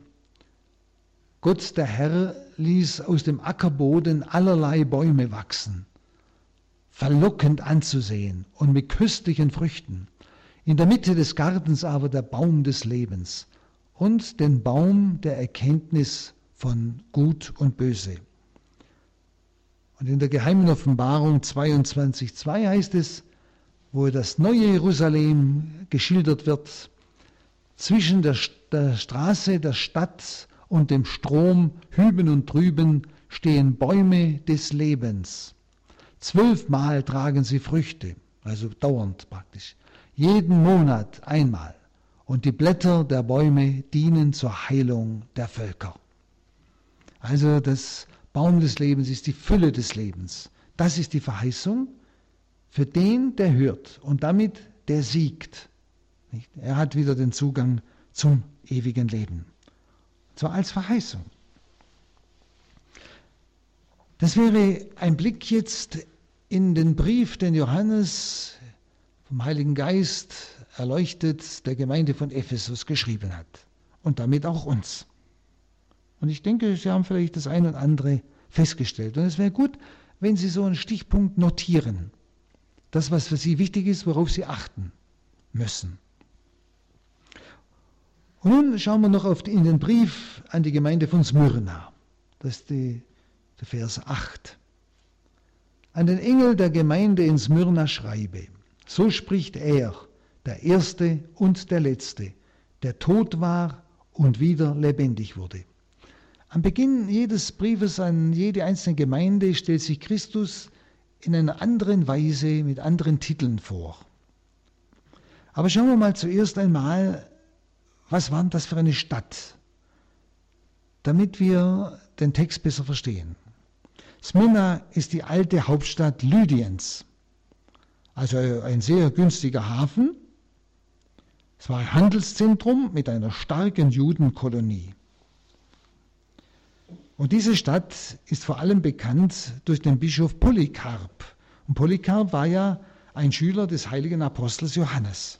Gott, der Herr, ließ aus dem Ackerboden allerlei Bäume wachsen, verlockend anzusehen und mit köstlichen Früchten. In der Mitte des Gartens aber der Baum des Lebens und den Baum der Erkenntnis von Gut und Böse. Und in der geheimen Offenbarung 22.2 heißt es, wo das neue Jerusalem geschildert wird, zwischen der der Straße der Stadt und dem Strom hüben und drüben stehen Bäume des Lebens. Zwölfmal tragen sie Früchte, also dauernd praktisch. Jeden Monat einmal. Und die Blätter der Bäume dienen zur Heilung der Völker. Also das Baum des Lebens ist die Fülle des Lebens. Das ist die Verheißung für den, der hört und damit der siegt. Er hat wieder den Zugang zum ewigen Leben. Zwar als Verheißung. Das wäre ein Blick jetzt in den Brief, den Johannes vom Heiligen Geist erleuchtet der Gemeinde von Ephesus geschrieben hat. Und damit auch uns. Und ich denke, Sie haben vielleicht das eine und andere festgestellt. Und es wäre gut, wenn Sie so einen Stichpunkt notieren. Das, was für Sie wichtig ist, worauf Sie achten müssen. Und nun schauen wir noch auf die, in den Brief an die Gemeinde von Smyrna. Das ist die, der Vers 8. An den Engel der Gemeinde in Smyrna schreibe, so spricht er, der Erste und der Letzte, der tot war und wieder lebendig wurde. Am Beginn jedes Briefes an jede einzelne Gemeinde stellt sich Christus in einer anderen Weise mit anderen Titeln vor. Aber schauen wir mal zuerst einmal, was war das für eine Stadt, damit wir den Text besser verstehen. Smyrna ist die alte Hauptstadt Lydiens, also ein sehr günstiger Hafen. Es war ein Handelszentrum mit einer starken Judenkolonie. Und diese Stadt ist vor allem bekannt durch den Bischof Polycarp. Und Polycarp war ja ein Schüler des heiligen Apostels Johannes.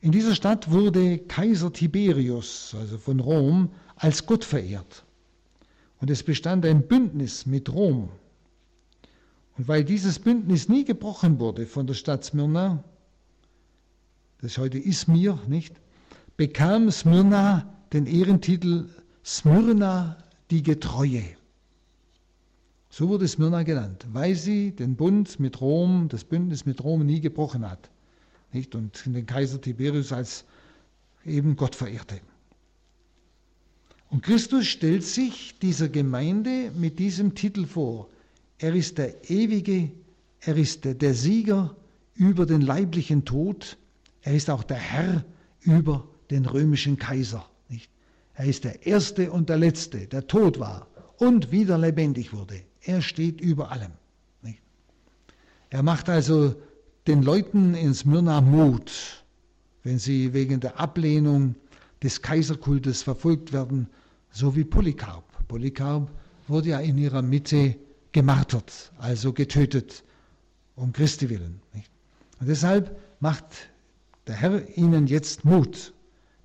In dieser Stadt wurde Kaiser Tiberius, also von Rom, als Gott verehrt. Und es bestand ein Bündnis mit Rom. Und weil dieses Bündnis nie gebrochen wurde von der Stadt Smyrna, das ist heute Izmir, nicht, bekam Smyrna den Ehrentitel Smyrna die Getreue. So wurde Smyrna genannt, weil sie den Bund mit Rom, das Bündnis mit Rom nie gebrochen hat. Nicht? Und den Kaiser Tiberius als eben Gott verehrte. Und Christus stellt sich dieser Gemeinde mit diesem Titel vor. Er ist der ewige, er ist der, der Sieger über den leiblichen Tod, er ist auch der Herr über den römischen Kaiser. Er ist der Erste und der Letzte, der tot war und wieder lebendig wurde. Er steht über allem. Nicht? Er macht also den Leuten in Smyrna Mut, wenn sie wegen der Ablehnung des Kaiserkultes verfolgt werden, so wie Polycarp. Polycarp wurde ja in ihrer Mitte gemartert, also getötet, um Christi willen. Nicht? Und deshalb macht der Herr ihnen jetzt Mut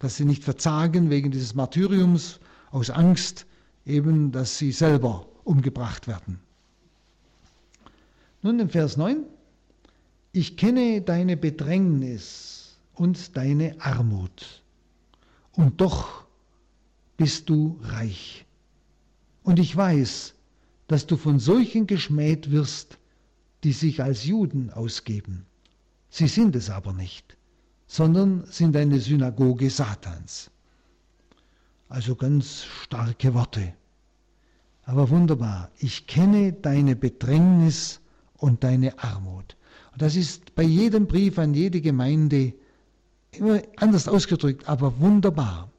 dass sie nicht verzagen wegen dieses Martyriums aus Angst, eben, dass sie selber umgebracht werden. Nun im Vers 9. Ich kenne deine Bedrängnis und deine Armut, und doch bist du reich. Und ich weiß, dass du von solchen geschmäht wirst, die sich als Juden ausgeben. Sie sind es aber nicht sondern sind eine Synagoge Satans. Also ganz starke Worte. Aber wunderbar. Ich kenne deine Bedrängnis und deine Armut. Und das ist bei jedem Brief an jede Gemeinde immer anders ausgedrückt, aber wunderbar.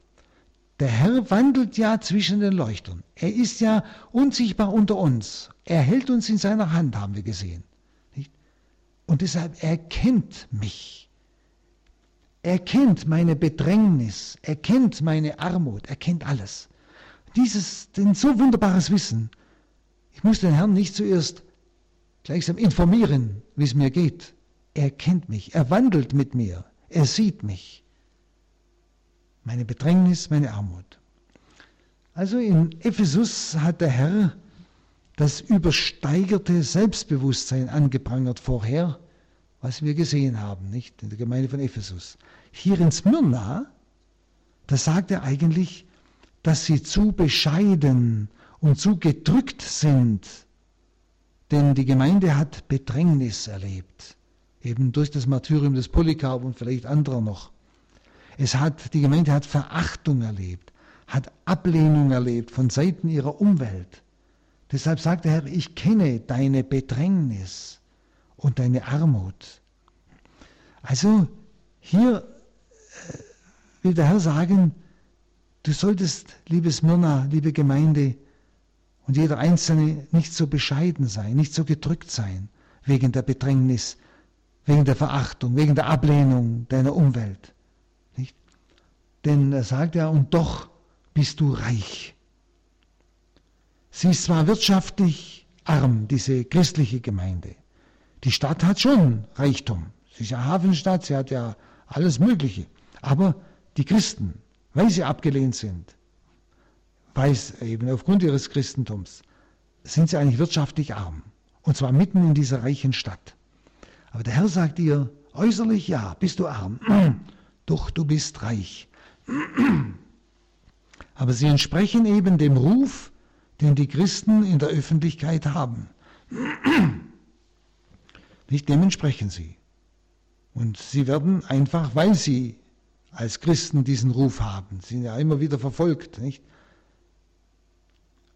Der Herr wandelt ja zwischen den Leuchtern. Er ist ja unsichtbar unter uns. Er hält uns in seiner Hand, haben wir gesehen. Und deshalb erkennt mich. Er kennt meine Bedrängnis, er kennt meine Armut, er kennt alles. Dieses, ein so wunderbares Wissen. Ich muss den Herrn nicht zuerst gleichsam informieren, wie es mir geht. Er kennt mich, er wandelt mit mir, er sieht mich. Meine Bedrängnis, meine Armut. Also in Ephesus hat der Herr das übersteigerte Selbstbewusstsein angeprangert vorher, was wir gesehen haben, nicht? In der Gemeinde von Ephesus. Hier in Smyrna, da sagt er eigentlich, dass sie zu bescheiden und zu gedrückt sind, denn die Gemeinde hat Bedrängnis erlebt, eben durch das Martyrium des Polycarp und vielleicht anderer noch. Es hat, die Gemeinde hat Verachtung erlebt, hat Ablehnung erlebt von Seiten ihrer Umwelt. Deshalb sagt der Herr, ich kenne deine Bedrängnis und deine Armut. Also hier äh, will der Herr sagen, du solltest, liebes Myrna, liebe Gemeinde, und jeder Einzelne nicht so bescheiden sein, nicht so gedrückt sein wegen der Bedrängnis, wegen der Verachtung, wegen der Ablehnung deiner Umwelt. Nicht? Denn er sagt ja, und doch bist du reich. Sie ist zwar wirtschaftlich arm, diese christliche Gemeinde. Die Stadt hat schon Reichtum. Sie ist ja Hafenstadt, sie hat ja alles Mögliche. Aber die Christen, weil sie abgelehnt sind, weiß eben aufgrund ihres Christentums, sind sie eigentlich wirtschaftlich arm. Und zwar mitten in dieser reichen Stadt. Aber der Herr sagt ihr, äußerlich ja, bist du arm, *clears throat* doch du bist reich. *clears throat* Aber sie entsprechen eben dem Ruf, den die Christen in der Öffentlichkeit haben. *clears throat* Nicht dem entsprechen sie. Und sie werden einfach, weil sie als Christen diesen Ruf haben, sind ja immer wieder verfolgt, nicht?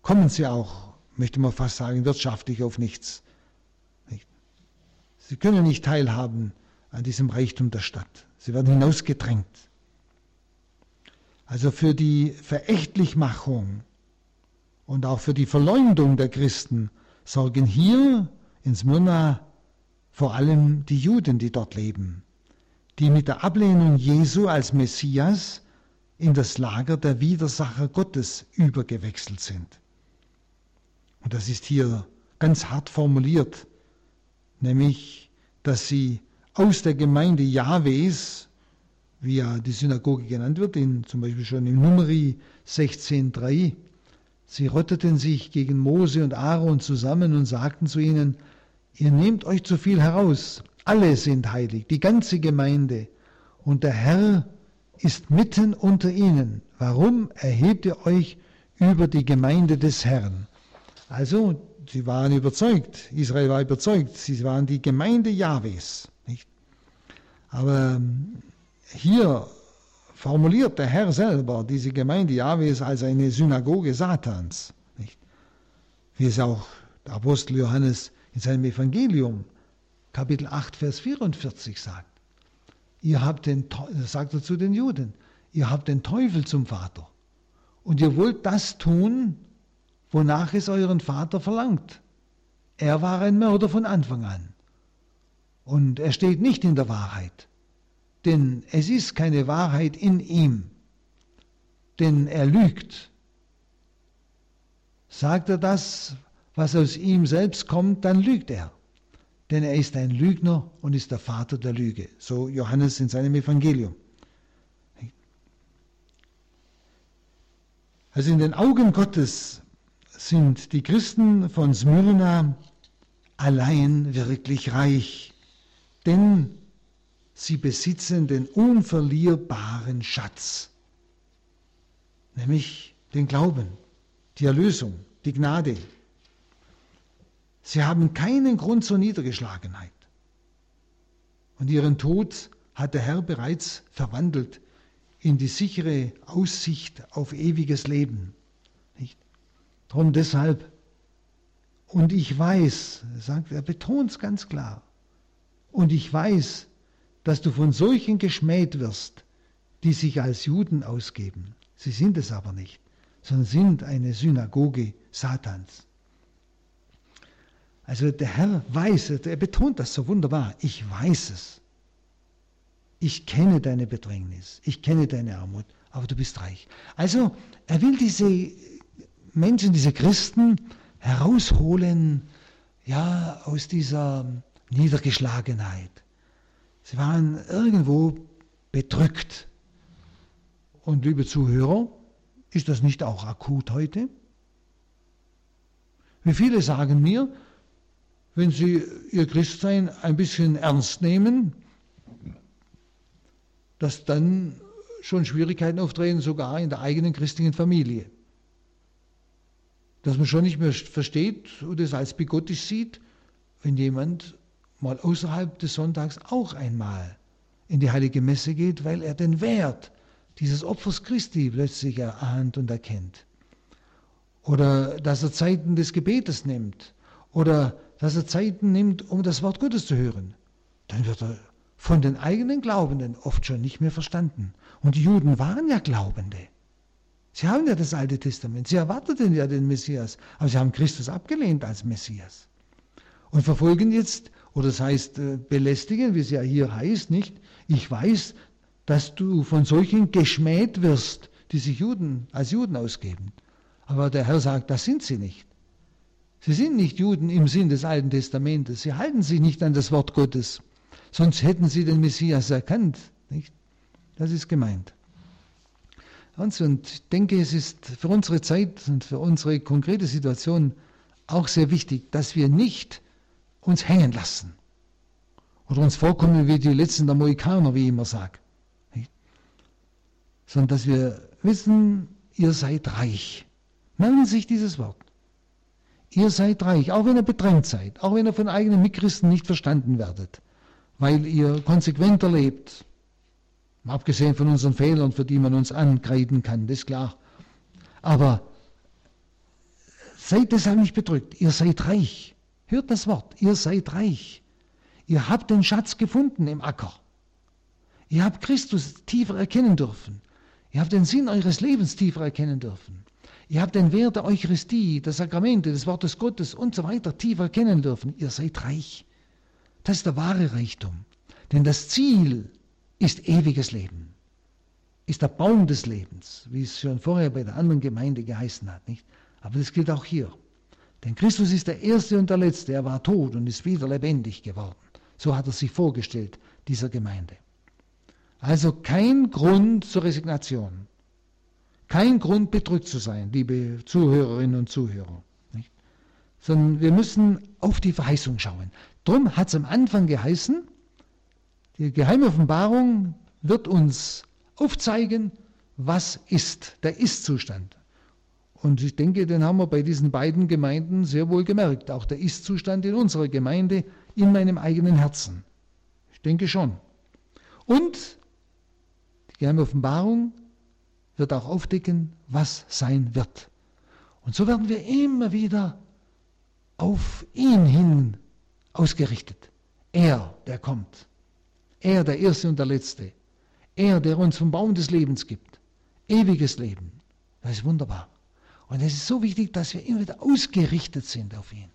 kommen sie auch, möchte man fast sagen, wirtschaftlich auf nichts. Sie können nicht teilhaben an diesem Reichtum der Stadt. Sie werden hinausgedrängt. Also für die Verächtlichmachung und auch für die Verleumdung der Christen sorgen hier in Smyrna vor allem die Juden, die dort leben, die mit der Ablehnung Jesu als Messias in das Lager der Widersacher Gottes übergewechselt sind. Und das ist hier ganz hart formuliert, nämlich, dass sie aus der Gemeinde Jahwes, wie ja die Synagoge genannt wird, in, zum Beispiel schon im Numeri 16,3, sie rotteten sich gegen Mose und Aaron zusammen und sagten zu ihnen, ihr nehmt euch zu viel heraus, alle sind heilig, die ganze Gemeinde, und der Herr ist mitten unter ihnen. Warum erhebt ihr euch über die Gemeinde des Herrn? Also, sie waren überzeugt, Israel war überzeugt, sie waren die Gemeinde Jahwes. Nicht? Aber ähm, hier formuliert der Herr selber diese Gemeinde Jahwes als eine Synagoge Satans. Nicht? Wie es auch der Apostel Johannes in seinem Evangelium, Kapitel 8, Vers 44 sagt. Ihr habt den, sagt er zu den Juden, ihr habt den Teufel zum Vater. Und ihr wollt das tun, wonach es euren Vater verlangt. Er war ein Mörder von Anfang an. Und er steht nicht in der Wahrheit, denn es ist keine Wahrheit in ihm, denn er lügt. Sagt er das, was aus ihm selbst kommt, dann lügt er. Denn er ist ein Lügner und ist der Vater der Lüge. So Johannes in seinem Evangelium. Also in den Augen Gottes sind die Christen von Smyrna allein wirklich reich, denn sie besitzen den unverlierbaren Schatz, nämlich den Glauben, die Erlösung, die Gnade. Sie haben keinen Grund zur Niedergeschlagenheit. Und ihren Tod hat der Herr bereits verwandelt in die sichere Aussicht auf ewiges Leben. Drum deshalb, und ich weiß, sagt, er betont es ganz klar, und ich weiß, dass du von solchen geschmäht wirst, die sich als Juden ausgeben. Sie sind es aber nicht, sondern sind eine Synagoge Satans. Also der Herr weiß es, er betont das so wunderbar, ich weiß es. Ich kenne deine Bedrängnis, ich kenne deine Armut, aber du bist reich. Also er will diese Menschen, diese Christen herausholen, ja, aus dieser Niedergeschlagenheit. Sie waren irgendwo bedrückt. Und liebe Zuhörer, ist das nicht auch akut heute? Wie viele sagen mir, wenn sie ihr Christsein ein bisschen ernst nehmen, dass dann schon Schwierigkeiten auftreten, sogar in der eigenen christlichen Familie dass man schon nicht mehr versteht und es als bigottisch sieht, wenn jemand mal außerhalb des Sonntags auch einmal in die heilige Messe geht, weil er den Wert dieses Opfers Christi plötzlich erahnt und erkennt. Oder dass er Zeiten des Gebetes nimmt. Oder dass er Zeiten nimmt, um das Wort Gottes zu hören. Dann wird er von den eigenen Glaubenden oft schon nicht mehr verstanden. Und die Juden waren ja Glaubende. Sie haben ja das Alte Testament, sie erwarteten ja den Messias, aber sie haben Christus abgelehnt als Messias. Und verfolgen jetzt, oder das heißt äh, belästigen, wie es ja hier heißt, nicht? Ich weiß, dass du von solchen geschmäht wirst, die sich Juden als Juden ausgeben. Aber der Herr sagt, das sind sie nicht. Sie sind nicht Juden im Sinn des Alten Testamentes. Sie halten sich nicht an das Wort Gottes. Sonst hätten sie den Messias erkannt. Nicht? Das ist gemeint. Und ich denke, es ist für unsere Zeit und für unsere konkrete Situation auch sehr wichtig, dass wir nicht uns hängen lassen oder uns vorkommen wie die letzten der Mohikaner, wie ich immer sage. Sondern dass wir wissen, ihr seid reich. Sie sich dieses Wort. Ihr seid reich, auch wenn ihr bedrängt seid, auch wenn ihr von eigenen Mitchristen nicht verstanden werdet, weil ihr konsequenter lebt, abgesehen von unseren Fehlern, für die man uns ankreiden kann, das ist klar. Aber seid deshalb nicht bedrückt, ihr seid reich. Hört das Wort, ihr seid reich. Ihr habt den Schatz gefunden im Acker. Ihr habt Christus tiefer erkennen dürfen. Ihr habt den Sinn eures Lebens tiefer erkennen dürfen. Ihr habt den Wert der Eucharistie, der Sakramente, des Wortes Gottes und so weiter tiefer erkennen dürfen. Ihr seid reich. Das ist der wahre Reichtum. Denn das Ziel ist ewiges Leben. Ist der Baum des Lebens, wie es schon vorher bei der anderen Gemeinde geheißen hat. Nicht? Aber das gilt auch hier. Denn Christus ist der Erste und der Letzte. Er war tot und ist wieder lebendig geworden. So hat er sich vorgestellt, dieser Gemeinde. Also kein Grund zur Resignation. Kein Grund, bedrückt zu sein, liebe Zuhörerinnen und Zuhörer. Nicht? Sondern wir müssen auf die Verheißung schauen. Drum hat es am Anfang geheißen, die geheime Offenbarung wird uns aufzeigen, was ist, der Ist-Zustand. Und ich denke, den haben wir bei diesen beiden Gemeinden sehr wohl gemerkt. Auch der Ist-Zustand in unserer Gemeinde, in meinem eigenen Herzen. Ich denke schon. Und die geheime Offenbarung wird auch aufdecken, was sein wird. Und so werden wir immer wieder auf ihn hin ausgerichtet. Er, der kommt. Er, der Erste und der Letzte. Er, der uns vom Baum des Lebens gibt. Ewiges Leben. Das ist wunderbar. Und es ist so wichtig, dass wir immer wieder ausgerichtet sind auf ihn.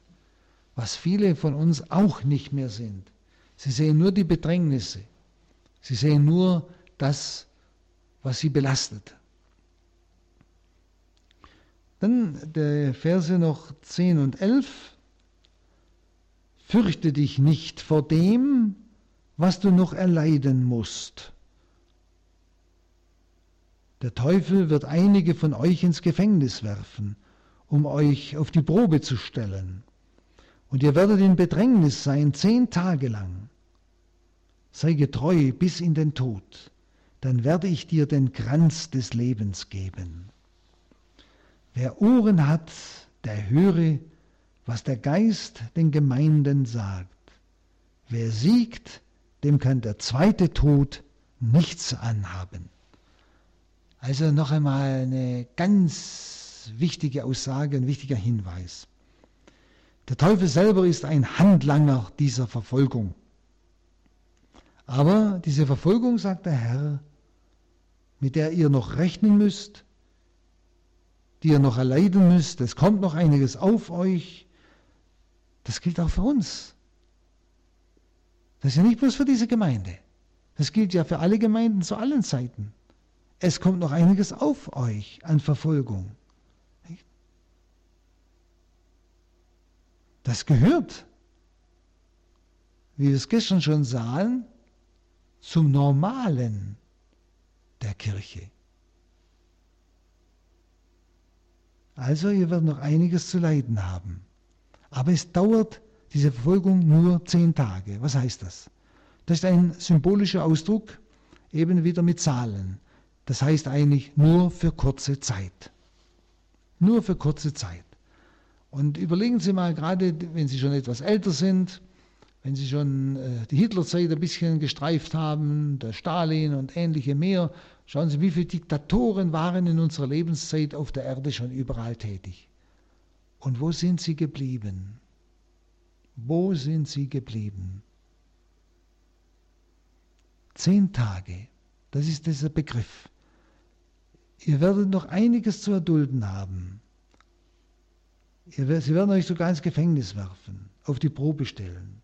Was viele von uns auch nicht mehr sind. Sie sehen nur die Bedrängnisse. Sie sehen nur das, was sie belastet. Dann der Verse noch 10 und 11. Fürchte dich nicht vor dem, was du noch erleiden musst. Der Teufel wird einige von euch ins Gefängnis werfen, um euch auf die Probe zu stellen. Und ihr werdet in Bedrängnis sein zehn Tage lang. Sei getreu bis in den Tod, dann werde ich dir den Kranz des Lebens geben. Wer Ohren hat, der höre, was der Geist den Gemeinden sagt. Wer siegt, dem kann der zweite Tod nichts anhaben. Also noch einmal eine ganz wichtige Aussage, ein wichtiger Hinweis. Der Teufel selber ist ein Handlanger dieser Verfolgung. Aber diese Verfolgung, sagt der Herr, mit der ihr noch rechnen müsst, die ihr noch erleiden müsst. Es kommt noch einiges auf euch. Das gilt auch für uns. Das ist ja nicht bloß für diese Gemeinde. Das gilt ja für alle Gemeinden zu allen Zeiten. Es kommt noch einiges auf euch an Verfolgung. Das gehört, wie wir es gestern schon sahen, zum Normalen der Kirche. Also ihr werdet noch einiges zu leiden haben. Aber es dauert diese Verfolgung nur zehn Tage. Was heißt das? Das ist ein symbolischer Ausdruck, eben wieder mit Zahlen. Das heißt eigentlich nur für kurze Zeit. Nur für kurze Zeit. Und überlegen Sie mal, gerade wenn Sie schon etwas älter sind, wenn Sie schon äh, die Hitlerzeit ein bisschen gestreift haben, der Stalin und ähnliche mehr, schauen Sie, wie viele Diktatoren waren in unserer Lebenszeit auf der Erde schon überall tätig. Und wo sind sie geblieben? Wo sind sie geblieben? Zehn Tage, das ist dieser Begriff. Ihr werdet noch einiges zu erdulden haben. Sie werden euch sogar ins Gefängnis werfen, auf die Probe stellen.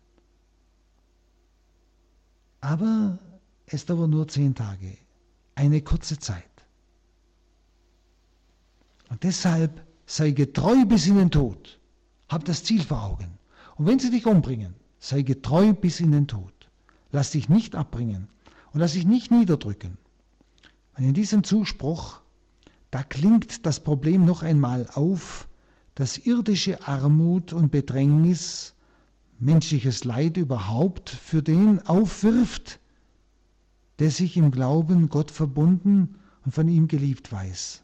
Aber es dauert nur zehn Tage, eine kurze Zeit. Und deshalb sei getreu bis in den Tod. Hab das Ziel vor Augen. Und wenn sie dich umbringen, sei getreu bis in den Tod. Lass dich nicht abbringen und lass dich nicht niederdrücken. Und in diesem Zuspruch, da klingt das Problem noch einmal auf, dass irdische Armut und Bedrängnis, menschliches Leid überhaupt für den aufwirft, der sich im Glauben Gott verbunden und von ihm geliebt weiß.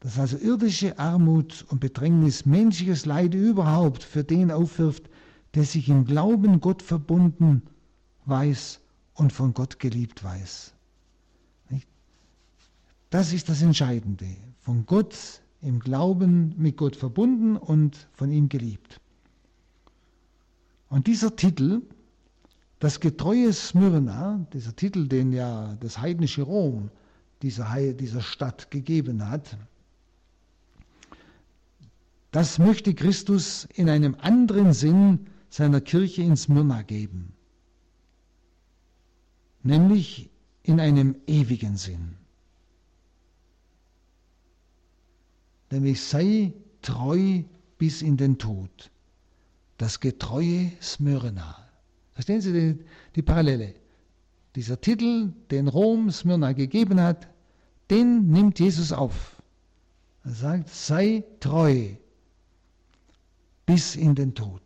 Dass also irdische Armut und Bedrängnis, menschliches Leid überhaupt für den aufwirft, der sich im Glauben Gott verbunden weiß und von Gott geliebt weiß. Das ist das Entscheidende. Von Gott im Glauben mit Gott verbunden und von ihm geliebt. Und dieser Titel, das getreue Smyrna, dieser Titel, den ja das heidnische Rom dieser, dieser Stadt gegeben hat, das möchte Christus in einem anderen Sinn seiner Kirche in Smyrna geben, nämlich in einem ewigen Sinn. Nämlich sei treu bis in den Tod. Das getreue Smyrna. Verstehen Sie die, die Parallele? Dieser Titel, den Rom Smyrna gegeben hat, den nimmt Jesus auf. Er sagt, sei treu bis in den Tod.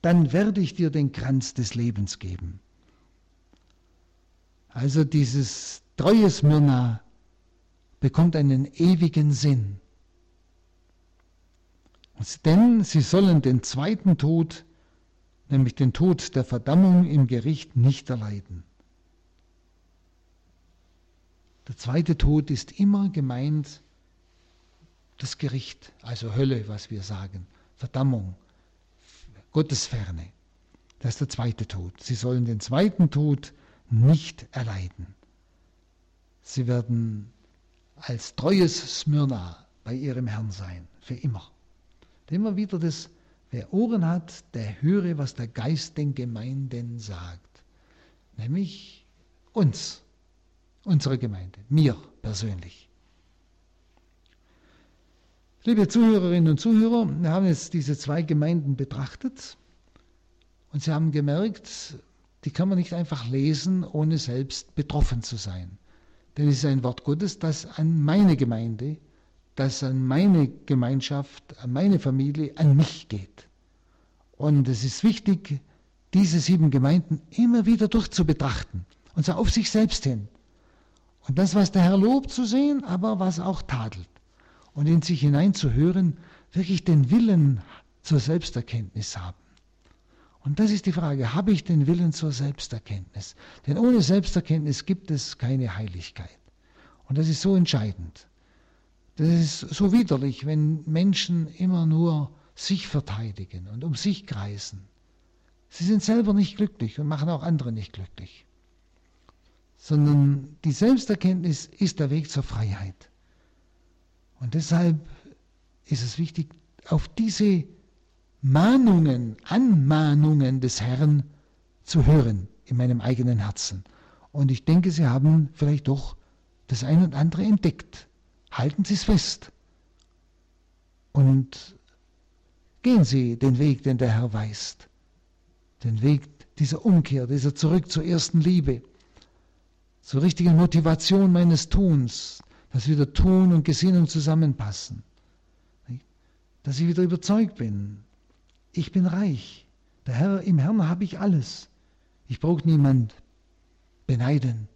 Dann werde ich dir den Kranz des Lebens geben. Also dieses treue Smyrna bekommt einen ewigen Sinn. Denn sie sollen den zweiten Tod, nämlich den Tod der Verdammung im Gericht, nicht erleiden. Der zweite Tod ist immer gemeint das Gericht, also Hölle, was wir sagen. Verdammung, Gottesferne. Das ist der zweite Tod. Sie sollen den zweiten Tod nicht erleiden. Sie werden als treues Smyrna bei ihrem Herrn sein, für immer. Immer wieder das, wer Ohren hat, der höre, was der Geist den Gemeinden sagt. Nämlich uns, unsere Gemeinde, mir persönlich. Liebe Zuhörerinnen und Zuhörer, wir haben jetzt diese zwei Gemeinden betrachtet und Sie haben gemerkt, die kann man nicht einfach lesen, ohne selbst betroffen zu sein. Denn es ist ein Wort Gottes, das an meine Gemeinde, das an meine Gemeinschaft, an meine Familie, an mich geht. Und es ist wichtig, diese sieben Gemeinden immer wieder durchzubetrachten, und zwar auf sich selbst hin. Und das, was der Herr lobt, zu sehen, aber was auch tadelt und in sich hineinzuhören, wirklich den Willen zur Selbsterkenntnis haben. Und das ist die Frage, habe ich den Willen zur Selbsterkenntnis? Denn ohne Selbsterkenntnis gibt es keine Heiligkeit. Und das ist so entscheidend. Das ist so widerlich, wenn Menschen immer nur sich verteidigen und um sich kreisen. Sie sind selber nicht glücklich und machen auch andere nicht glücklich. Sondern die Selbsterkenntnis ist der Weg zur Freiheit. Und deshalb ist es wichtig, auf diese Mahnungen, Anmahnungen des Herrn zu hören in meinem eigenen Herzen. Und ich denke, Sie haben vielleicht doch das ein und andere entdeckt. Halten Sie es fest. Und gehen Sie den Weg, den der Herr weist. Den Weg dieser Umkehr, dieser Zurück zur ersten Liebe, zur richtigen Motivation meines Tuns, dass wieder Tun und Gesinnung zusammenpassen. Dass ich wieder überzeugt bin, ich bin reich. Der Herr, Im Herrn habe ich alles. Ich brauche niemand beneiden.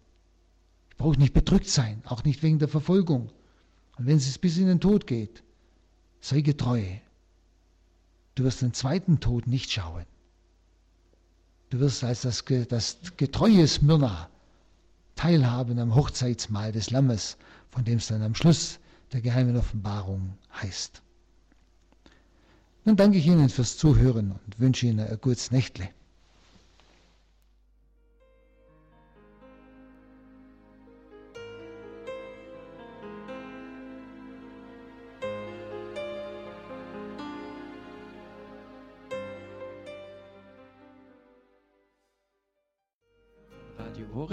Ich brauche nicht bedrückt sein, auch nicht wegen der Verfolgung. Und wenn es bis in den Tod geht, sei getreu. Du wirst den zweiten Tod nicht schauen. Du wirst als das, das getreue Smyrna teilhaben am Hochzeitsmahl des Lammes, von dem es dann am Schluss der geheimen Offenbarung heißt. Nun danke ich Ihnen fürs Zuhören und wünsche Ihnen ein gutes Nächtle.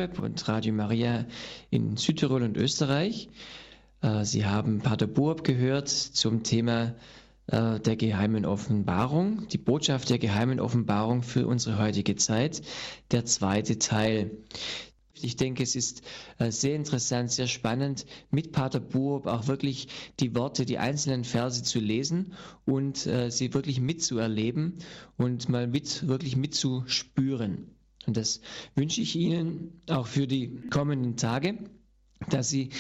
Horeb und Radio Maria in Südtirol und Österreich. Äh, Sie haben Pater Burb gehört zum Thema äh, der geheimen Offenbarung, die Botschaft der geheimen Offenbarung für unsere heutige Zeit, der zweite Teil. Ich denke, es ist äh, sehr interessant, sehr spannend, mit Pater Buob auch wirklich die Worte, die einzelnen Verse zu lesen und sie wirklich mitzuerleben und mal mit, wirklich mitzuspüren. Und das wünsche ich Ihnen auch für die kommenden Tage dass Sie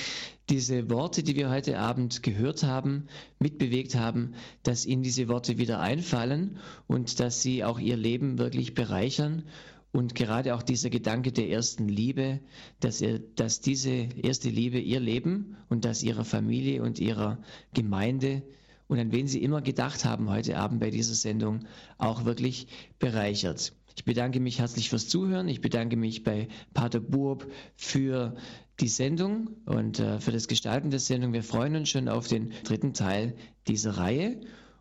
diese Worte, die wir heute Abend gehört haben, mitbewegt haben, dass Ihnen diese Worte wieder einfallen und dass Sie auch Ihr Leben wirklich bereichern. Und gerade auch dieser Gedanke der ersten Liebe, dass, er, dass diese erste Liebe Ihr Leben und das Ihrer Familie und Ihrer Gemeinde und an wen Sie immer gedacht haben heute Abend bei dieser Sendung auch wirklich bereichert. Ich bedanke mich herzlich fürs Zuhören. Ich bedanke mich bei Pater Burb für die Sendung und äh, für das Gestalten der Sendung. Wir freuen uns schon auf den dritten Teil dieser Reihe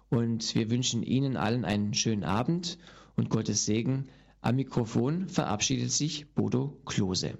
und wir wünschen Ihnen allen einen schönen Abend und Gottes Segen. Am Mikrofon verabschiedet sich Bodo Klose.